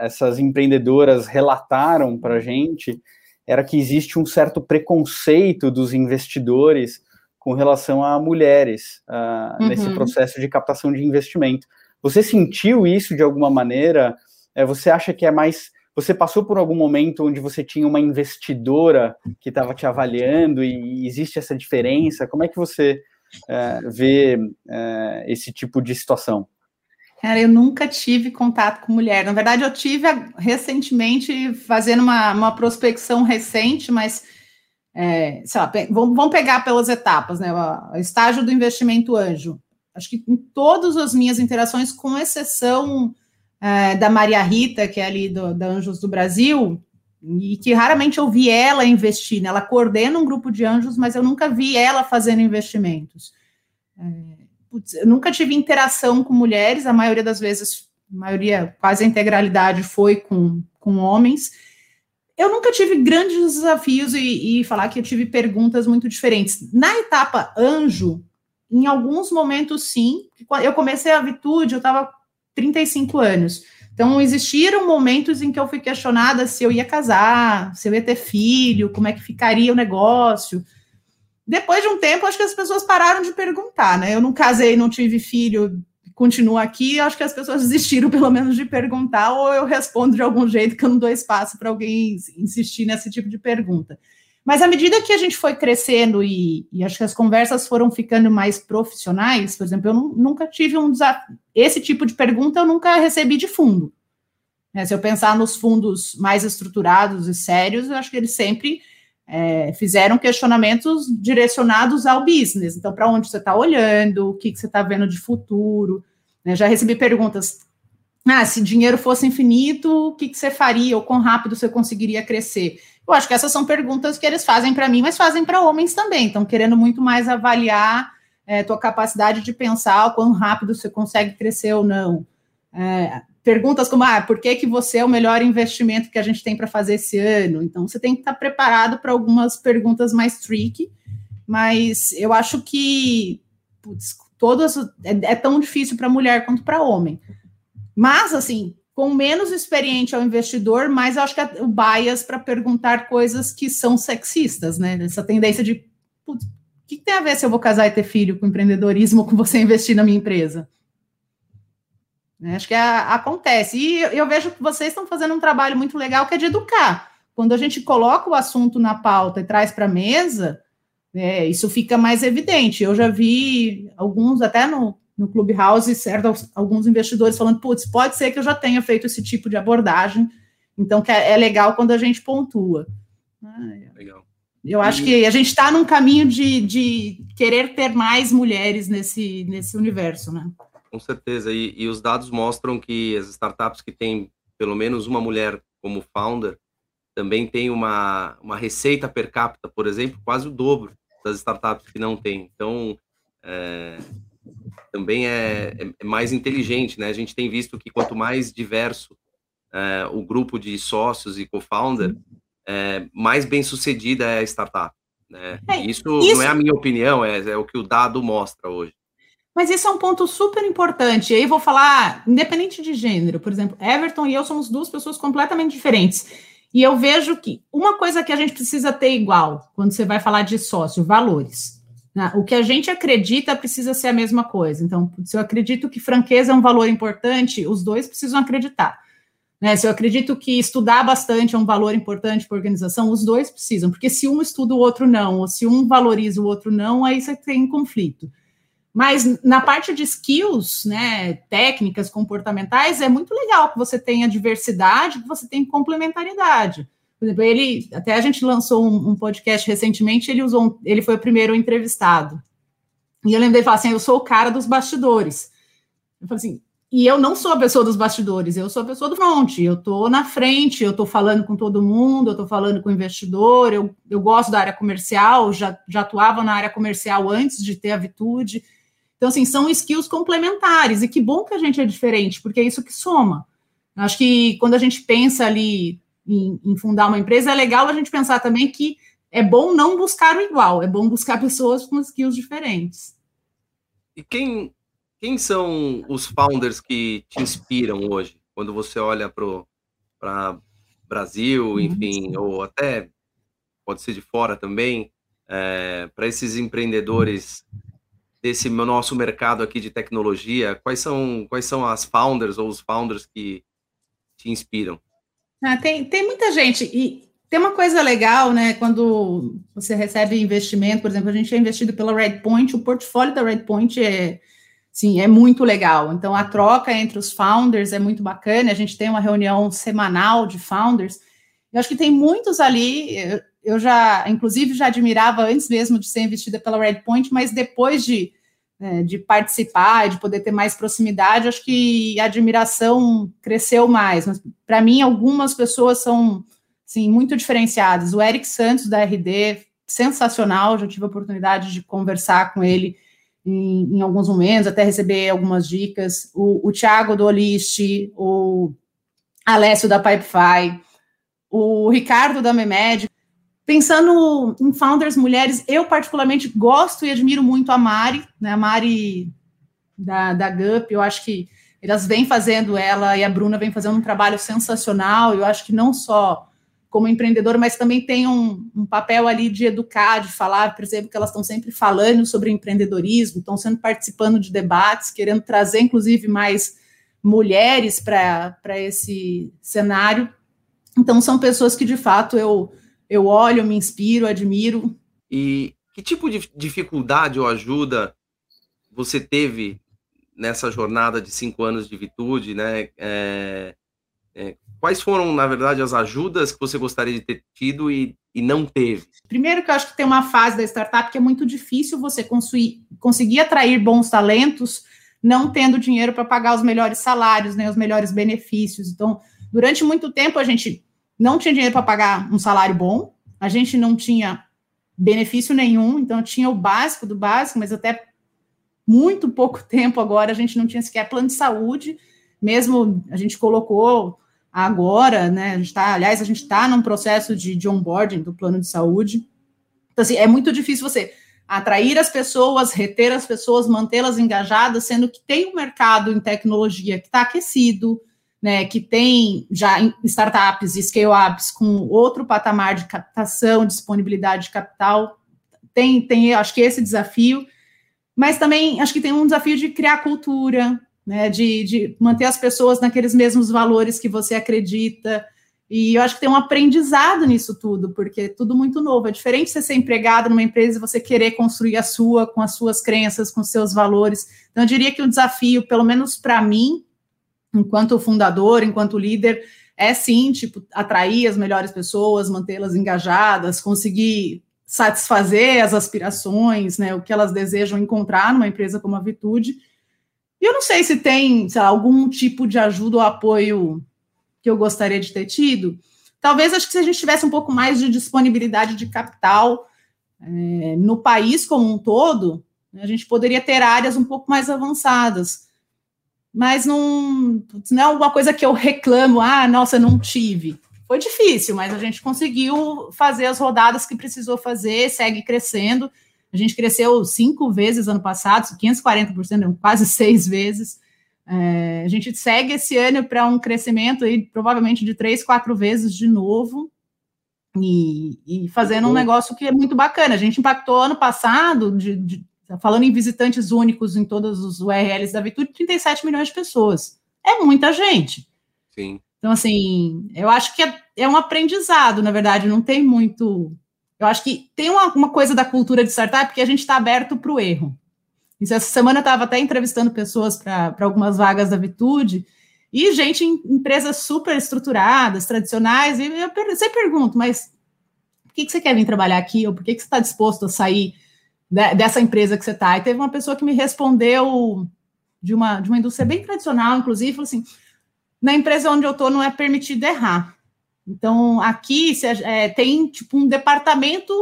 essas empreendedoras relataram para a gente era que existe um certo preconceito dos investidores com relação a mulheres uhum. nesse processo de captação de investimento. Você sentiu isso de alguma maneira? É, você acha que é mais. Você passou por algum momento onde você tinha uma investidora que estava te avaliando e existe essa diferença? Como é que você é, vê é, esse tipo de situação? Cara, eu nunca tive contato com mulher. Na verdade, eu tive recentemente fazendo uma, uma prospecção recente, mas é, sei lá, vamos, pegar pelas etapas, né? O estágio do investimento anjo. Acho que em todas as minhas interações, com exceção é, da Maria Rita, que é ali do, da Anjos do Brasil, e que raramente eu vi ela investir, né? Ela coordena um grupo de anjos, mas eu nunca vi ela fazendo investimentos. É, putz, eu nunca tive interação com mulheres, a maioria das vezes, a maioria, quase a integralidade foi com, com homens. Eu nunca tive grandes desafios e, e falar que eu tive perguntas muito diferentes. Na etapa anjo, em alguns momentos, sim. Eu comecei a Vitude, eu estava 35 anos. Então, existiram momentos em que eu fui questionada se eu ia casar, se eu ia ter filho, como é que ficaria o negócio. Depois de um tempo, acho que as pessoas pararam de perguntar, né? Eu não casei, não tive filho, continuo aqui. Acho que as pessoas desistiram, pelo menos, de perguntar, ou eu respondo de algum jeito que eu não dou espaço para alguém insistir nesse tipo de pergunta. Mas à medida que a gente foi crescendo e, e, acho que as conversas foram ficando mais profissionais, por exemplo, eu nunca tive um desafio. Esse tipo de pergunta eu nunca recebi de fundo. É, se eu pensar nos fundos mais estruturados e sérios, eu acho que eles sempre é, fizeram questionamentos direcionados ao business. Então, para onde você está olhando, o que, que você está vendo de futuro. Né? Já recebi perguntas. Ah, se dinheiro fosse infinito, o que, que você faria ou quão rápido você conseguiria crescer? Eu acho que essas são perguntas que eles fazem para mim, mas fazem para homens também. Estão querendo muito mais avaliar é, tua capacidade de pensar o quão rápido você consegue crescer ou não. É, perguntas como, ah, por que, que você é o melhor investimento que a gente tem para fazer esse ano? Então, você tem que estar tá preparado para algumas perguntas mais tricky, mas eu acho que putz, todas é, é tão difícil para mulher quanto para homem. Mas, assim, com menos experiente ao investidor, mas eu acho que é o bias para perguntar coisas que são sexistas, né? Essa tendência de o que, tem a ver se eu vou casar e ter filho com empreendedorismo com você investir na minha empresa? Né? Acho que é, acontece. E eu, vejo que vocês estão fazendo um trabalho muito legal que é de educar. Quando a gente coloca o assunto na pauta e traz para a mesa, é, isso fica mais evidente. Eu já vi alguns, até no, no Clubhouse, certo, alguns investidores falando, putz, pode ser que eu já tenha feito esse tipo de abordagem, então que é, é legal quando a gente pontua. Legal. Eu acho que a gente está num caminho de, de querer ter mais mulheres nesse, nesse universo, né? Com certeza, e, e os dados mostram que as startups que têm pelo menos uma mulher como founder também tem uma, uma receita per capita, por exemplo, quase o dobro das startups que não tem. Então, é, também é, é, é, mais inteligente, né? A gente tem visto que quanto mais diverso é, o grupo de sócios e co-founder, é, mais bem sucedida é a startup. Né? É, isso, isso, não é a minha opinião, é, o que o dado mostra hoje. Mas isso é um ponto super importante. E aí vou falar, independente de gênero, por exemplo, Everton e eu somos duas pessoas completamente diferentes. E eu vejo que uma coisa que a gente precisa ter igual quando você vai falar de sócio, valores. Né? O que a gente acredita precisa ser a mesma coisa. Então, se eu acredito que franqueza é um valor importante, os dois precisam acreditar. Né? Se eu acredito que estudar bastante é um valor importante para a organização, os dois precisam, porque se um estuda o outro não, ou se um valoriza o outro não, aí você tem conflito. Mas na parte de skills, né, técnicas comportamentais, é muito legal que você tenha diversidade, que você tenha complementaridade. Por exemplo, ele até a gente lançou um, um podcast recentemente, ele usou, ele foi o primeiro entrevistado. E eu lembrei falar assim: eu sou o cara dos bastidores. Eu falei assim, e eu não sou a pessoa dos bastidores, eu sou a pessoa do front, eu estou na frente, eu estou falando com todo mundo, eu estou falando com o investidor, eu, eu gosto da área comercial, já, já atuava na área comercial antes de ter a Vitude. Então, assim, são skills complementares, e que bom que a gente é diferente, porque é isso que soma. Acho que quando a gente pensa ali em, em fundar uma empresa, é legal a gente pensar também que é bom não buscar o igual, é bom buscar pessoas com skills diferentes. E quem, quem são os founders que te inspiram hoje? Quando você olha para Brasil, uhum. enfim, ou até pode ser de fora também, é, para esses empreendedores desse nosso mercado aqui de tecnologia, quais são, quais são as founders ou os founders que te inspiram? Ah, tem, tem muita gente. E tem uma coisa legal, né? Quando você recebe investimento, por exemplo, a gente é investido pela Redpoint, o portfólio da Redpoint é, sim, é muito legal. Então, a troca entre os founders é muito bacana. A gente tem uma reunião semanal de founders. Eu acho que tem muitos ali. Eu, já, inclusive, já admirava antes mesmo de ser investida pela Redpoint, mas depois de né, de participar, de poder ter mais proximidade, acho que a admiração cresceu mais. Mas para mim, algumas pessoas são sim, muito diferenciadas. O Eric Santos, da RD, sensacional, já tive a oportunidade de conversar com ele em, em alguns momentos, até receber algumas dicas. O, o Thiago do Olist, o Alessio da Pipefy, o Ricardo da Memed, Pensando em founders mulheres, eu particularmente gosto e admiro muito a Mari, né? A Mari da, da GUP, eu acho que elas vêm fazendo, ela e a Bruna vêm fazendo um trabalho sensacional. Eu acho que não só como empreendedora, mas também tem um, um, papel ali de educar, de falar, por exemplo, que elas estão sempre falando sobre empreendedorismo, estão sendo participando de debates, querendo trazer, inclusive, mais mulheres para esse cenário. Então, são pessoas que, de fato, eu eu olho, me inspiro, admiro. E que tipo de dificuldade ou ajuda você teve nessa jornada de cinco anos de Vitude, né? É, é, quais foram, na verdade, as ajudas que você gostaria de ter tido e, e não teve? Primeiro que eu acho que tem uma fase da startup que é muito difícil você conseguir, conseguir atrair bons talentos não tendo dinheiro para pagar os melhores salários, né, os melhores benefícios. Então, durante muito tempo a gente não tinha dinheiro para pagar um salário bom, a gente não tinha benefício nenhum, então tinha o básico do básico, mas até muito pouco tempo agora a gente não tinha sequer plano de saúde, mesmo a gente colocou agora, né? A gente tá, aliás, a gente está num processo de, de onboarding do plano de saúde. Então, assim, é muito difícil você atrair as pessoas, reter as pessoas, mantê-las engajadas, sendo que tem um mercado em tecnologia que está aquecido, né, que tem já startups e scale-ups com outro patamar de captação, disponibilidade de capital, tem, tem, acho que esse desafio, mas também acho que tem um desafio de criar cultura, né, de, de manter as pessoas naqueles mesmos valores que você acredita, e eu acho que tem um aprendizado nisso tudo, porque é tudo muito novo. É diferente você ser empregado numa empresa e você querer construir a sua, com as suas crenças, com seus valores. Então, eu diria que o desafio, pelo menos para mim, enquanto fundador, enquanto líder, é sim, tipo, atrair as melhores pessoas, mantê-las engajadas, conseguir satisfazer as aspirações, né, o que elas desejam encontrar numa empresa como a Vitude. E eu não sei se tem, sei lá, algum tipo de ajuda ou apoio que eu gostaria de ter tido. Talvez acho que se a gente tivesse um pouco mais de disponibilidade de capital é, no país como um todo, a gente poderia ter áreas um pouco mais avançadas mas não, não é uma coisa que eu reclamo, ah, nossa, não tive. Foi difícil, mas a gente conseguiu fazer as rodadas que precisou fazer, segue crescendo. A gente cresceu cinco vezes ano passado, 540%, quase seis vezes. É, a gente segue esse ano para um crescimento aí, provavelmente de três, quatro vezes de novo, e, e fazendo um negócio que é muito bacana. A gente impactou ano passado de, de falando em visitantes únicos em todos os URLs da Vitude, 37 milhões de pessoas. É muita gente. Sim. Então, assim, eu acho que é, é um aprendizado, na verdade, não tem muito. Eu acho que tem uma, uma coisa da cultura de startup que a gente está aberto para o erro. Isso, essa semana eu estava até entrevistando pessoas para algumas vagas da Vitude, e gente em empresas super estruturadas, tradicionais, e eu sempre pergunto, mas por que, que você quer vir trabalhar aqui, ou por que, que você está disposto a sair dessa empresa que você está? E teve uma pessoa que me respondeu de uma, de uma indústria bem tradicional, inclusive, falou assim, na empresa onde eu estou não é permitido errar. Então, aqui é, tem tipo um departamento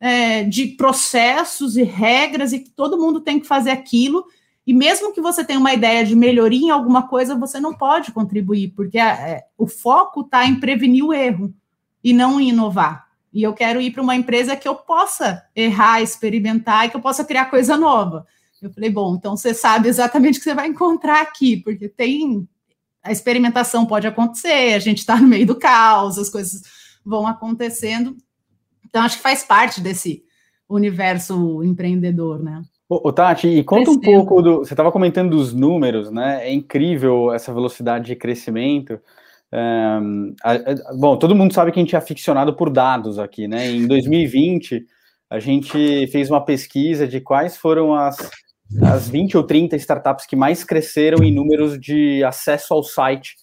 é, de processos e regras e que todo mundo tem que fazer aquilo. E mesmo que você tenha uma ideia de melhoria em alguma coisa, você não pode contribuir, porque é, o foco está em prevenir o erro e não em inovar. E eu quero ir para uma empresa que eu possa errar, experimentar e que eu possa criar coisa nova. Eu falei, bom, então você sabe exatamente o que você vai encontrar aqui, porque tem a experimentação pode acontecer, a gente está no meio do caos, as coisas vão acontecendo. Então, acho que faz parte desse universo empreendedor, né? Ô, Tati, e conta um pouco do. Você estava comentando dos números, né? É incrível essa velocidade de crescimento. Um, a, a, bom, todo mundo sabe que a gente é aficionado por dados aqui, né? Em 2020, a gente fez uma pesquisa de quais foram as as 20 ou 30 startups que mais cresceram em números de acesso ao site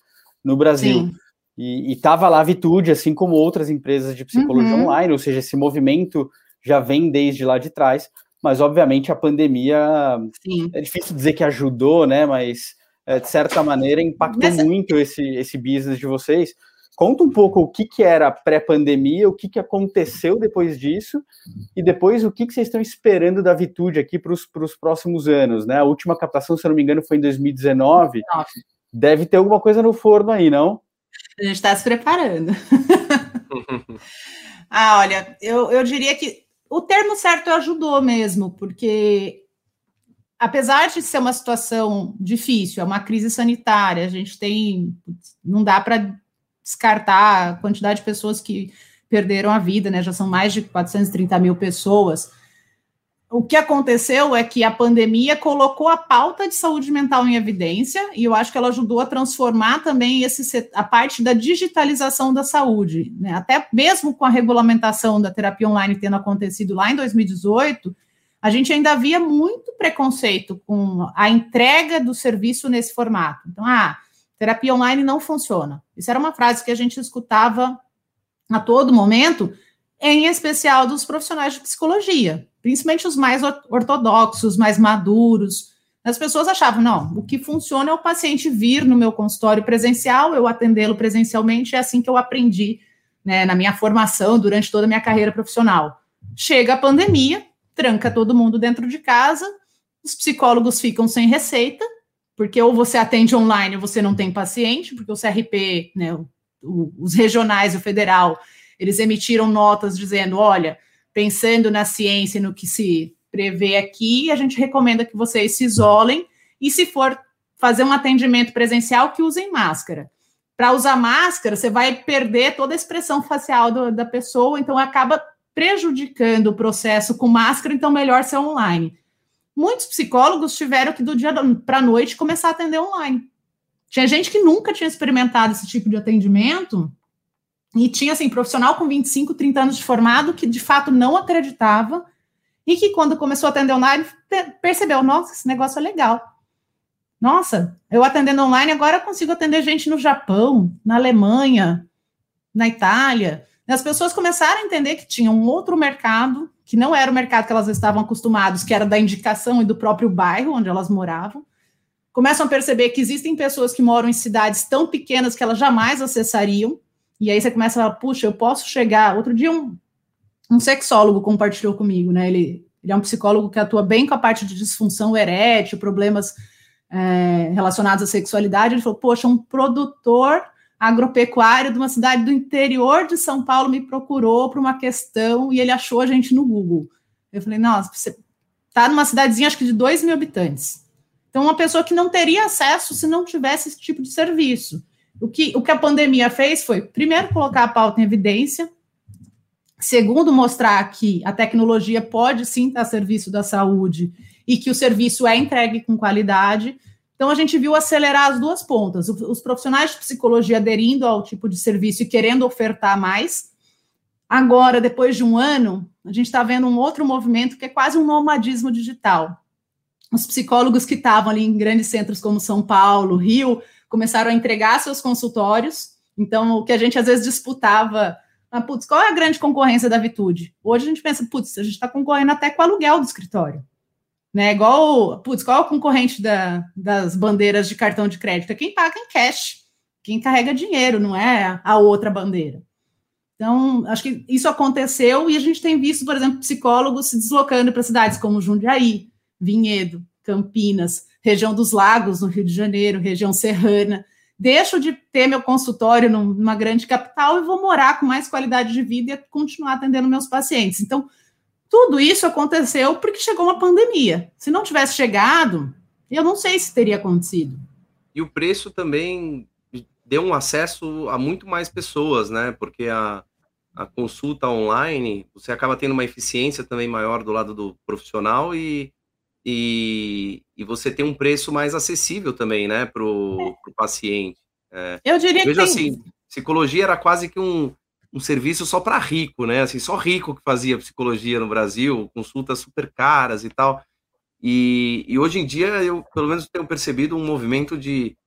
no Brasil. Sim. E estava lá a Vitude, assim como outras empresas de psicologia uhum. online, ou seja, esse movimento já vem desde lá de trás, mas obviamente a pandemia Sim. é difícil dizer que ajudou, né? Mas de certa maneira impactou muito esse, esse business de vocês. Conta um pouco o que, que era pré-pandemia, o que, que aconteceu depois disso, e depois o que, que vocês estão esperando da Vitude aqui para os próximos anos, né? A última captação, se eu não me engano, foi em 2019. Deve ter alguma coisa no forno aí, não? A gente está se preparando. ah, olha, eu, eu diria que o termo certo ajudou mesmo, porque apesar de ser uma situação difícil, é uma crise sanitária, a gente tem. Não dá para descartar a quantidade de pessoas que perderam a vida, né? Já são mais de 430 mil pessoas. O que aconteceu é que a pandemia colocou a pauta de saúde mental em evidência, e eu acho que ela ajudou a transformar também esse, a parte da digitalização da saúde. Né? Até mesmo com a regulamentação da terapia online tendo acontecido lá em 2018, a gente ainda havia muito preconceito com a entrega do serviço nesse formato. Então, ah, terapia online não funciona. Isso era uma frase que a gente escutava a todo momento, em especial dos profissionais de psicologia, principalmente os mais ortodoxos, mais maduros. As pessoas achavam, não, o que funciona é o paciente vir no meu consultório presencial, eu atendê-lo presencialmente, é assim que eu aprendi né, na minha formação durante toda a minha carreira profissional. Chega a pandemia, tranca todo mundo dentro de casa, os psicólogos ficam sem receita, porque ou você atende online ou você não tem paciente, porque o CRP, né, o, os regionais e o federal, eles emitiram notas dizendo, olha, pensando na ciência e no que se prevê aqui, a gente recomenda que vocês se isolem e se for fazer um atendimento presencial, que usem máscara. Para usar máscara, você vai perder toda a expressão facial do, da pessoa, então acaba prejudicando o processo com máscara, então melhor ser online muitos psicólogos tiveram que, do dia para a noite, começar a atender online. Tinha gente que nunca tinha experimentado esse tipo de atendimento e tinha, assim, profissional com 25, 30 anos de formado que, de fato, não acreditava e que, quando começou a atender online, percebeu, nossa, esse negócio é legal. Nossa, eu atendendo online, agora consigo atender gente no Japão, na Alemanha, na Itália. As pessoas começaram a entender que tinha um outro mercado que não era o mercado que elas estavam acostumadas, que era da indicação e do próprio bairro onde elas moravam. Começam a perceber que existem pessoas que moram em cidades tão pequenas que elas jamais acessariam. E aí você começa a falar, puxa, eu posso chegar. Outro dia, um, um sexólogo compartilhou comigo, né? Ele, ele é um psicólogo que atua bem com a parte de disfunção erétil, problemas é, relacionados à sexualidade. Ele falou, poxa, um produtor agropecuário de uma cidade do interior de São Paulo me procurou para uma questão e ele achou a gente no Google. Eu falei, nossa, você está numa cidadezinha, acho que de 2 mil habitantes. Então, uma pessoa que não teria acesso se não tivesse esse tipo de serviço. O que, o que a pandemia fez foi, primeiro, colocar a pauta em evidência, segundo, mostrar que a tecnologia pode sim estar a serviço da saúde e que o serviço é entregue com qualidade, então, a gente viu acelerar as duas pontas: os profissionais de psicologia aderindo ao tipo de serviço e querendo ofertar mais. Agora, depois de um ano, a gente está vendo um outro movimento que é quase um nomadismo digital. Os psicólogos que estavam ali em grandes centros como São Paulo, Rio, começaram a entregar seus consultórios. Então, o que a gente às vezes disputava, ah, putz, qual é a grande concorrência da Vitude? Hoje a gente pensa, putz, a gente está concorrendo até com o aluguel do escritório. Né? Igual, putz, qual é o concorrente da, das bandeiras de cartão de crédito? É quem paga em cash, quem carrega dinheiro, não é a outra bandeira. Então, acho que isso aconteceu e a gente tem visto, por exemplo, psicólogos se deslocando para cidades como Jundiaí, Vinhedo, Campinas, região dos Lagos, no Rio de Janeiro, região serrana. Deixo de ter meu consultório numa grande capital e vou morar com mais qualidade de vida e continuar atendendo meus pacientes. Então, tudo isso aconteceu porque chegou uma pandemia. Se não tivesse chegado, eu não sei se teria acontecido. E o preço também deu um acesso a muito mais pessoas, né? Porque a, a consulta online, você acaba tendo uma eficiência também maior do lado do profissional e, e, e você tem um preço mais acessível também, né, para o paciente. É. Eu diria Veja que assim, psicologia era quase que um, um serviço só para rico, né? Assim, só rico que fazia psicologia no Brasil, consultas super caras e tal. E, e hoje em dia eu, pelo menos, tenho percebido um movimento de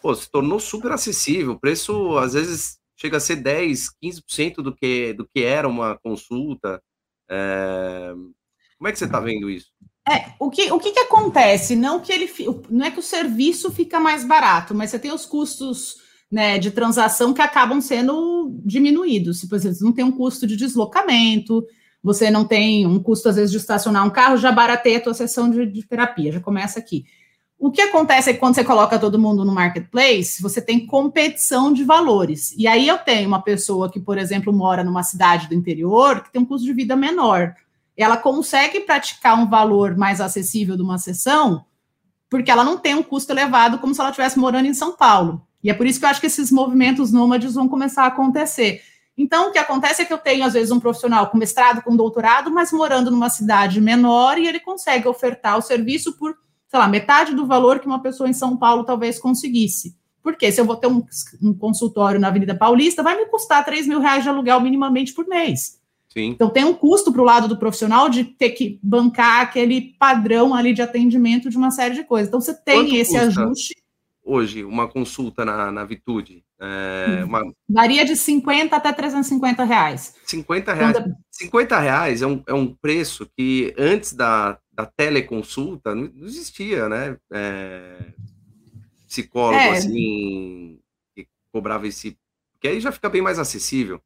pô, se tornou super acessível. O preço às vezes chega a ser 10, 15% do que do que era uma consulta. É... Como é que você está vendo isso? É, o que, o que, que acontece? Não que ele não é que o serviço fica mais barato, mas você tem os custos né, de transação que acabam sendo diminuídos. Se, por exemplo, você não tem um custo de deslocamento, você não tem um custo, às vezes, de estacionar um carro, já barateia a tua sessão de, de terapia, já começa aqui. O que acontece é que quando você coloca todo mundo no marketplace, você tem competição de valores. E aí eu tenho uma pessoa que, por exemplo, mora numa cidade do interior, que tem um custo de vida menor. Ela consegue praticar um valor mais acessível de uma sessão, porque ela não tem um custo elevado como se ela estivesse morando em São Paulo. E é por isso que eu acho que esses movimentos nômades vão começar a acontecer. Então, o que acontece é que eu tenho, às vezes, um profissional com mestrado, com doutorado, mas morando numa cidade menor e ele consegue ofertar o serviço por, sei lá, metade do valor que uma pessoa em São Paulo talvez conseguisse. Porque se eu vou ter um, um consultório na Avenida Paulista, vai me custar 3 mil reais de aluguel minimamente por mês. Sim. Então, tem um custo para o lado do profissional de ter que bancar aquele padrão ali de atendimento de uma série de coisas. Então, você tem Quanto esse custa? ajuste hoje uma consulta na, na Vitude? É, uma... Varia de 50 até 350 reais. 50 reais, então, 50 reais é um, é um preço que antes da, da teleconsulta não, existia, né? É, psicólogo é. assim que cobrava esse. Que aí já fica bem mais acessível.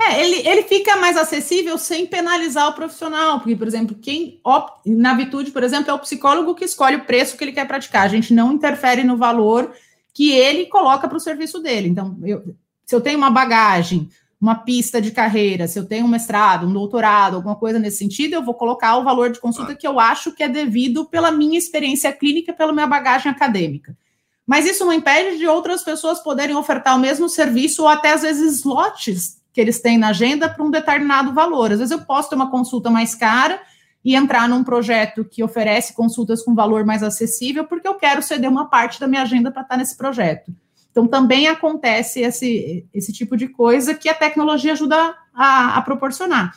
É, ele, ele fica mais acessível sem penalizar o profissional, porque, por exemplo, quem na Vitude, por exemplo, é o psicólogo que escolhe o preço que ele quer praticar. A gente não interfere no valor que ele coloca para o serviço dele. Então, eu, se eu tenho uma bagagem, uma pista de carreira, se eu tenho um mestrado, um doutorado, alguma coisa nesse sentido, eu vou colocar o valor de consulta que eu acho que é devido pela minha experiência clínica, pela minha bagagem acadêmica. Mas isso não impede de outras pessoas poderem ofertar o mesmo serviço ou até às vezes lotes que eles têm na agenda para um determinado valor. Às vezes eu posso ter uma consulta mais cara e entrar num projeto que oferece consultas com valor mais acessível, porque eu quero ceder uma parte da minha agenda para estar nesse projeto. Então, também acontece esse, esse tipo de coisa que a tecnologia ajuda a, a proporcionar.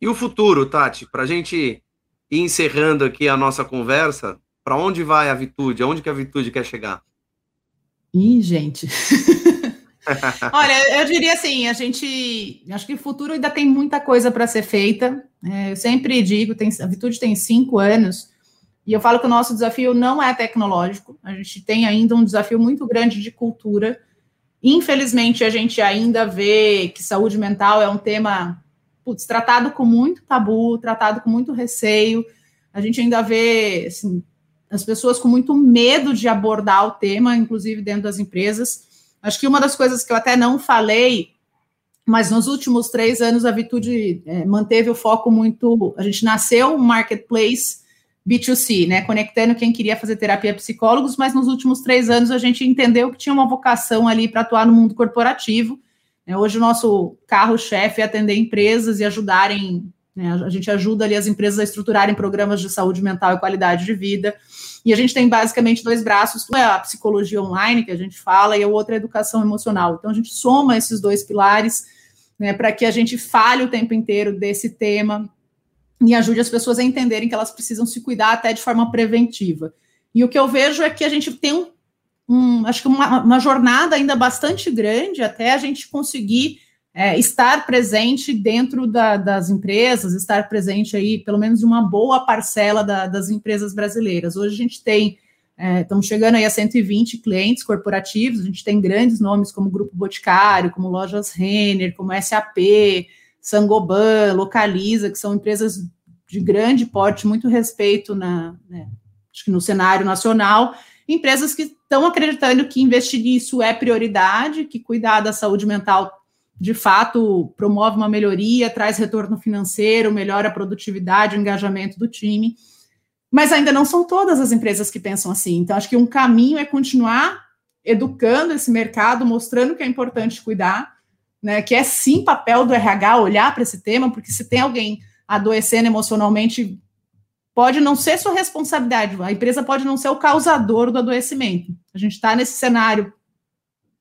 E o futuro, Tati, para a gente ir encerrando aqui a nossa conversa, para onde vai a Vitude? Aonde que a Vitude quer chegar? Ih, gente. Olha, eu diria assim, a gente, acho que o futuro ainda tem muita coisa para ser feita. É, eu sempre digo, tem, a Vitude tem cinco anos, e eu falo que o nosso desafio não é tecnológico, a gente tem ainda um desafio muito grande de cultura. Infelizmente, a gente ainda vê que saúde mental é um tema putz, tratado com muito tabu, tratado com muito receio. A gente ainda vê assim, as pessoas com muito medo de abordar o tema, inclusive dentro das empresas. Acho que uma das coisas que eu até não falei, mas nos últimos três anos a Vitude é, manteve o foco muito. A gente nasceu um marketplace B2C, né? Conectando quem queria fazer terapia psicólogos, mas nos últimos três anos a gente entendeu que tinha uma vocação ali para atuar no mundo corporativo. Né? Hoje o nosso carro-chefe é atender empresas e ajudarem. Né? A gente ajuda ali as empresas a estruturarem programas de saúde mental e qualidade de vida. E a gente tem basicamente dois braços, um é a psicologia online, que a gente fala, e o outro é a educação emocional. Então a gente soma esses dois pilares né, para que a gente fale o tempo inteiro desse tema e ajude as pessoas a entenderem que elas precisam se cuidar até de forma preventiva. E o que eu vejo é que a gente tem um um, acho que uma, uma, jornada ainda bastante grande até a gente conseguir é, estar presente dentro da, das empresas, estar presente aí, pelo menos uma boa parcela da, das empresas brasileiras. Hoje a gente tem, é, estamos chegando aí a 120 clientes corporativos, a gente tem grandes nomes como Grupo Boticário, como Lojas Renner, como SAP, Sangoban, Localiza, que são empresas de grande porte, muito respeito na, né, acho que no cenário nacional, empresas que estão acreditando que investir nisso é prioridade, que cuidar da saúde mental de fato promove uma melhoria, traz retorno financeiro, melhora a produtividade, o engajamento do time. Mas ainda não são todas as empresas que pensam assim. Então, acho que um caminho é continuar educando esse mercado, mostrando que é importante cuidar, né? Que é sim papel do RH olhar para esse tema, porque se tem alguém adoecendo emocionalmente, pode não ser sua responsabilidade, a empresa pode não ser o causador do adoecimento. A gente está nesse cenário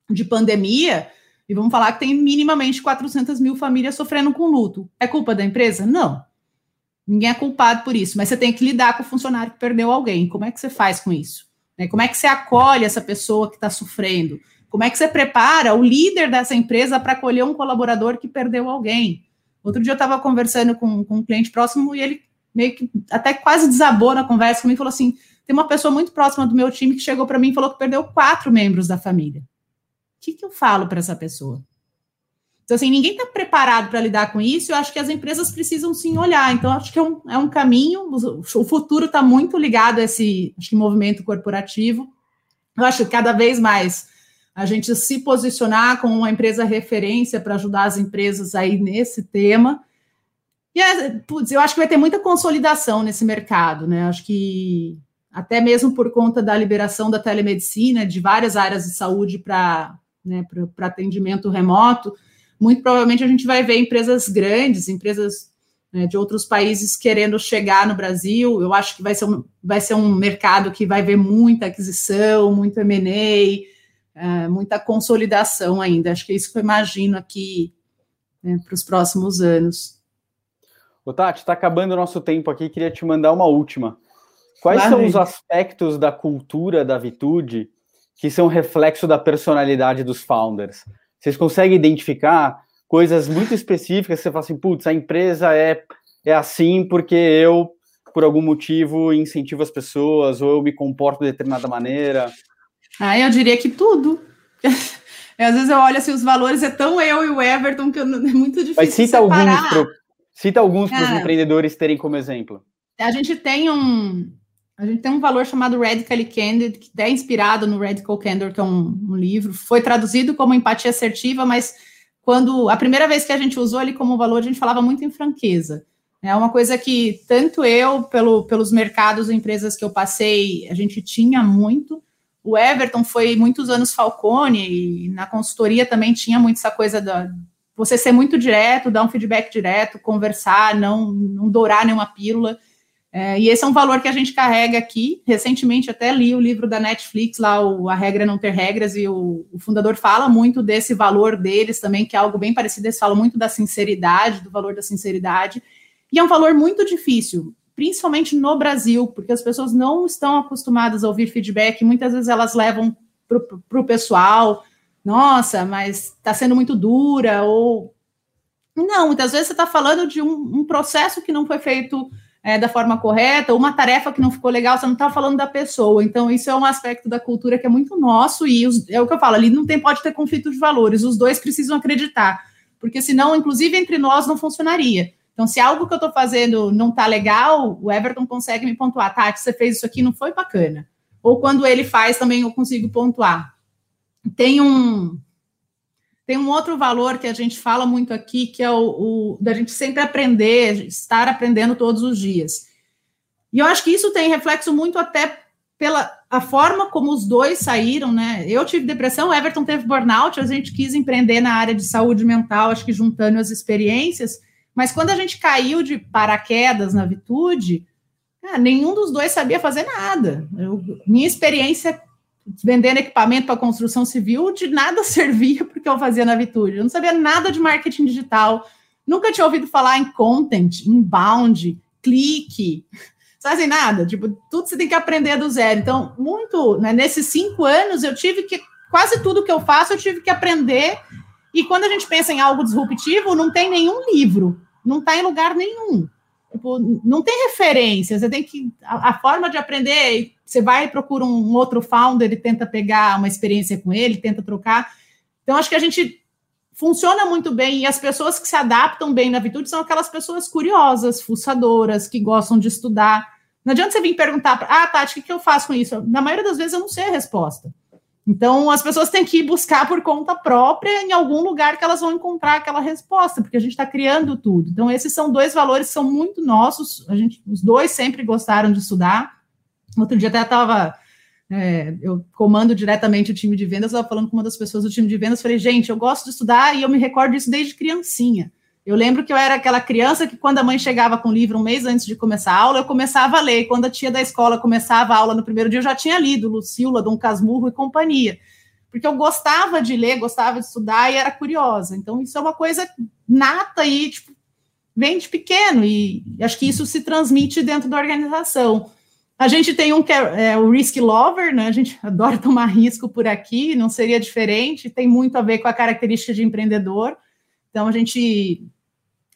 de pandemia e vamos falar que tem minimamente 400 mil famílias sofrendo com luto. É culpa da empresa? Não. Ninguém é culpado por isso, mas você tem que lidar com o funcionário que perdeu alguém. Como é que você faz com isso? Né, como é que você acolhe essa pessoa que está sofrendo? Como é que você prepara o líder dessa empresa para acolher um colaborador que perdeu alguém? Outro dia eu estava conversando com, com um cliente próximo e ele meio que até quase desabou na conversa comigo e falou assim: tem uma pessoa muito próxima do meu time que chegou para mim e falou que perdeu quatro membros da família. Que, que eu falo para essa pessoa? Então, assim, ninguém está preparado para lidar com isso. Eu acho que as empresas precisam sim olhar. Então, acho que é um, é um caminho. O futuro está muito ligado a esse acho que, movimento corporativo. Eu acho que cada vez mais a gente se posicionar como uma empresa referência para ajudar as empresas aí nesse tema. E é, putz, eu acho que vai ter muita consolidação nesse mercado, né? Acho que até mesmo por conta da liberação da telemedicina, de várias áreas de saúde para né, atendimento remoto, muito provavelmente a gente vai ver empresas grandes, empresas né, de outros países querendo chegar no Brasil. Eu acho que vai ser, um, vai ser um mercado que vai ver muita aquisição, muito M&A, é, muita consolidação ainda. Acho que é isso que eu imagino aqui né, para os próximos anos. Ô, Tati, está acabando o nosso tempo aqui, queria te mandar uma última. Quais são os aspectos da cultura da Vitude que são reflexo da personalidade dos founders? Vocês conseguem identificar coisas muito específicas? Você fala assim, putz, a empresa é, é assim porque eu, por algum motivo, incentivo as pessoas ou eu me comporto de determinada maneira? Ah, eu diria que tudo. Às vezes eu olho assim, os valores é tão eu e o Everton que eu, é muito difícil Mas cita separar. alguns Cita alguns para os é. empreendedores terem como exemplo. A gente tem um a gente tem um valor chamado Radically Candid, que é inspirado no Radical Candor, que é um, um, livro. Foi traduzido como empatia assertiva, mas quando a primeira vez que a gente usou ele como valor, a gente falava muito em franqueza. É uma coisa que tanto eu, pelo, pelos mercados e empresas que eu passei, a gente tinha muito. O Everton foi muitos anos Falcone, e na consultoria também tinha muito essa coisa da, você ser muito direto, dar um feedback direto, conversar, não, não dourar nenhuma pílula. É, e esse é um valor que a gente carrega aqui. Recentemente até li o livro da Netflix, lá o A Regra Não Ter Regras, e o, o, fundador fala muito desse valor deles também, que é algo bem parecido. Eles falam muito da sinceridade, do valor da sinceridade. E é um valor muito difícil, principalmente no Brasil, porque as pessoas não estão acostumadas a ouvir feedback, muitas vezes elas levam para o pessoal, nossa, mas está sendo muito dura, ou. Não, muitas vezes você está falando de um, um, processo que não foi feito é, da forma correta, uma tarefa que não ficou legal, você não está falando da pessoa. Então, isso é um aspecto da cultura que é muito nosso, e os, é o que eu falo, ali não tem, pode ter conflito de valores, os dois precisam acreditar, porque senão, inclusive, entre nós não funcionaria. Então, se algo que eu estou fazendo não está legal, o Everton consegue me pontuar, Tati, você fez isso aqui, não foi bacana. Ou quando ele faz, também eu consigo pontuar tem um tem um outro valor que a gente fala muito aqui, que é o, o, da gente sempre aprender, estar aprendendo todos os dias. E eu acho que isso tem reflexo muito até pela a forma como os dois saíram, né? Eu tive depressão, o Everton teve burnout, a gente quis empreender na área de saúde mental, acho que juntando as experiências, mas quando a gente caiu de paraquedas na Vitude, ah, nenhum dos dois sabia fazer nada. Eu, minha experiência vendendo equipamento para construção civil, de nada servia porque eu fazia na Vitude. Eu não sabia nada de marketing digital, nunca tinha ouvido falar em content, inbound, clique. fazem nada, tipo, tudo você tem que aprender do zero. Então, muito, né, nesses cinco anos, eu tive que, quase tudo que eu faço, eu tive que aprender. E quando a gente pensa em algo disruptivo, não tem nenhum livro, não está em lugar nenhum. Tipo, não tem referência, você tem que. A, a, forma de aprender, você vai e procura um outro founder e tenta pegar uma experiência com ele, tenta trocar. Então, acho que a gente funciona muito bem e as pessoas que se adaptam bem na virtude são aquelas pessoas curiosas, fuçadoras, que gostam de estudar. Não adianta você vir perguntar, ah, Tati, o que, eu faço com isso? Na maioria das vezes eu não sei a resposta. Então, as pessoas têm que ir buscar por conta própria em algum lugar que elas vão encontrar aquela resposta, porque a gente está criando tudo. Então, esses são dois valores que são muito nossos. A gente, os dois sempre gostaram de estudar. Outro dia até estava é, eu comando diretamente o time de vendas, estava falando com uma das pessoas do time de vendas, falei, gente, eu gosto de estudar e eu me recordo disso desde criancinha. Eu lembro que eu era aquela criança que, quando a mãe chegava com o livro um mês antes de começar a aula, eu começava a ler. Quando a tia da escola começava a aula no primeiro dia, eu já tinha lido Lucila, Dom Casmurro e companhia. Porque eu gostava de ler, gostava de estudar e era curiosa. Então, isso é uma coisa nata e, tipo, vem de pequeno. E acho que isso se transmite dentro da organização. A gente tem um que é, é, o Risk Lover, né? A gente adora tomar risco por aqui, não seria diferente, tem muito a ver com a característica de empreendedor. Então a gente,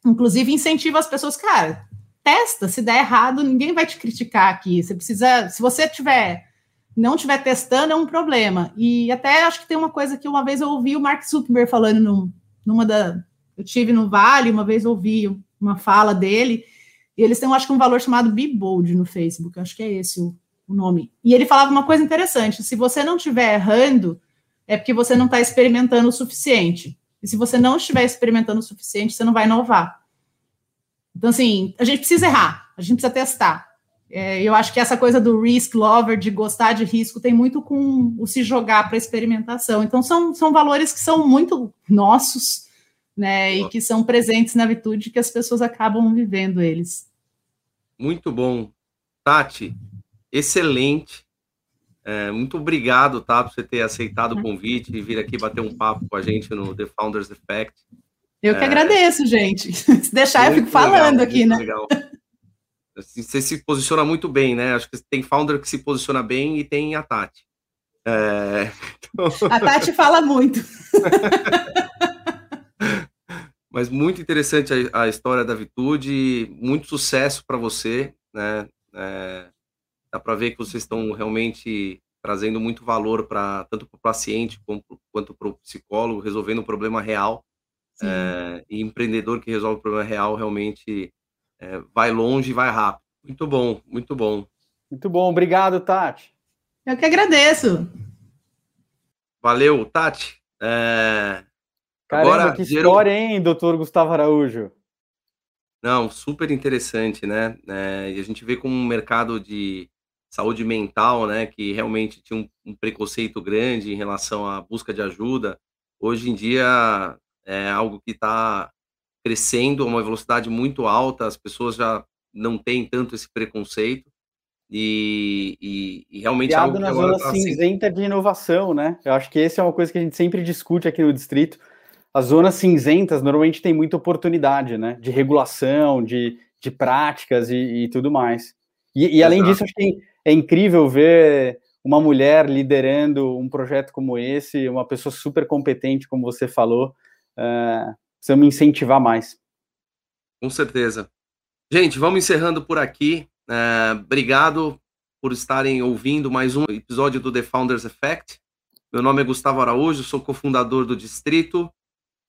inclusive, incentiva as pessoas, cara, testa, se der errado, ninguém vai te criticar aqui. Você precisa, se você tiver não estiver testando, é um problema. E até acho que tem uma coisa que uma vez eu ouvi o Mark Zuckerberg falando no, numa da. Eu tive no Vale, uma vez ouvi uma fala dele, e eles têm, acho que, um valor chamado Be Bold no Facebook, acho que é esse o, o nome. E ele falava uma coisa interessante: se você não estiver errando, é porque você não está experimentando o suficiente. E se você não estiver experimentando o suficiente, você não vai inovar. Então, assim, a gente precisa errar, a gente precisa testar. É, eu acho que essa coisa do risk lover, de gostar de risco, tem muito com o se jogar para experimentação. Então, são, são valores que são muito nossos, né, e que são presentes na virtude que as pessoas acabam vivendo eles. Muito bom. Tati, excelente. É, muito obrigado, tá, por você ter aceitado o convite e vir aqui bater um papo com a gente no The Founders Effect. Eu que é, agradeço, gente. Se deixar, eu fico falando legal, aqui, né? Legal. Assim, você se posiciona muito bem, né? Acho que tem founder que se posiciona bem e tem a Tati. É... Então... A Tati fala muito. Mas muito interessante a, a história da Vitude, muito sucesso para você, né? É, dá para ver que vocês estão realmente trazendo muito valor para tanto para o paciente como, quanto para o psicólogo, resolvendo um problema real. É, e empreendedor que resolve o problema real realmente é, vai longe e vai rápido. Muito bom, muito bom. Muito bom, obrigado, Tati. Eu que agradeço. Valeu, Tati. É, Caramba, Agora, que história, hein, doutor Gustavo Araújo? Não, super interessante, né? É, e a gente vê como um mercado de saúde mental, né, que realmente tinha um, um, preconceito grande em relação à busca de ajuda, hoje em dia é algo que está crescendo a uma velocidade muito alta, as pessoas já não têm tanto esse preconceito, e, e, e realmente Criado é algo na zona tá cinzenta assim... de inovação, né? Eu acho que essa é uma coisa que a gente sempre discute aqui no distrito, as zonas cinzentas normalmente têm muita oportunidade, né? De regulação, de, de práticas e, e tudo mais. E, e além disso, acho que é incrível ver uma mulher liderando um projeto como esse, uma pessoa super competente, como você falou. Uh, precisamos incentivar mais. Com certeza. Gente, vamos encerrando por aqui. Uh, obrigado por estarem ouvindo mais um episódio do The Founders Effect. Meu nome é Gustavo Araújo, sou cofundador do Distrito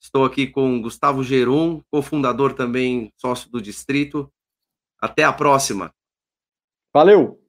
Estou aqui com Gustavo Gerum, cofundador também, sócio do Distrito. Até a próxima. Valeu!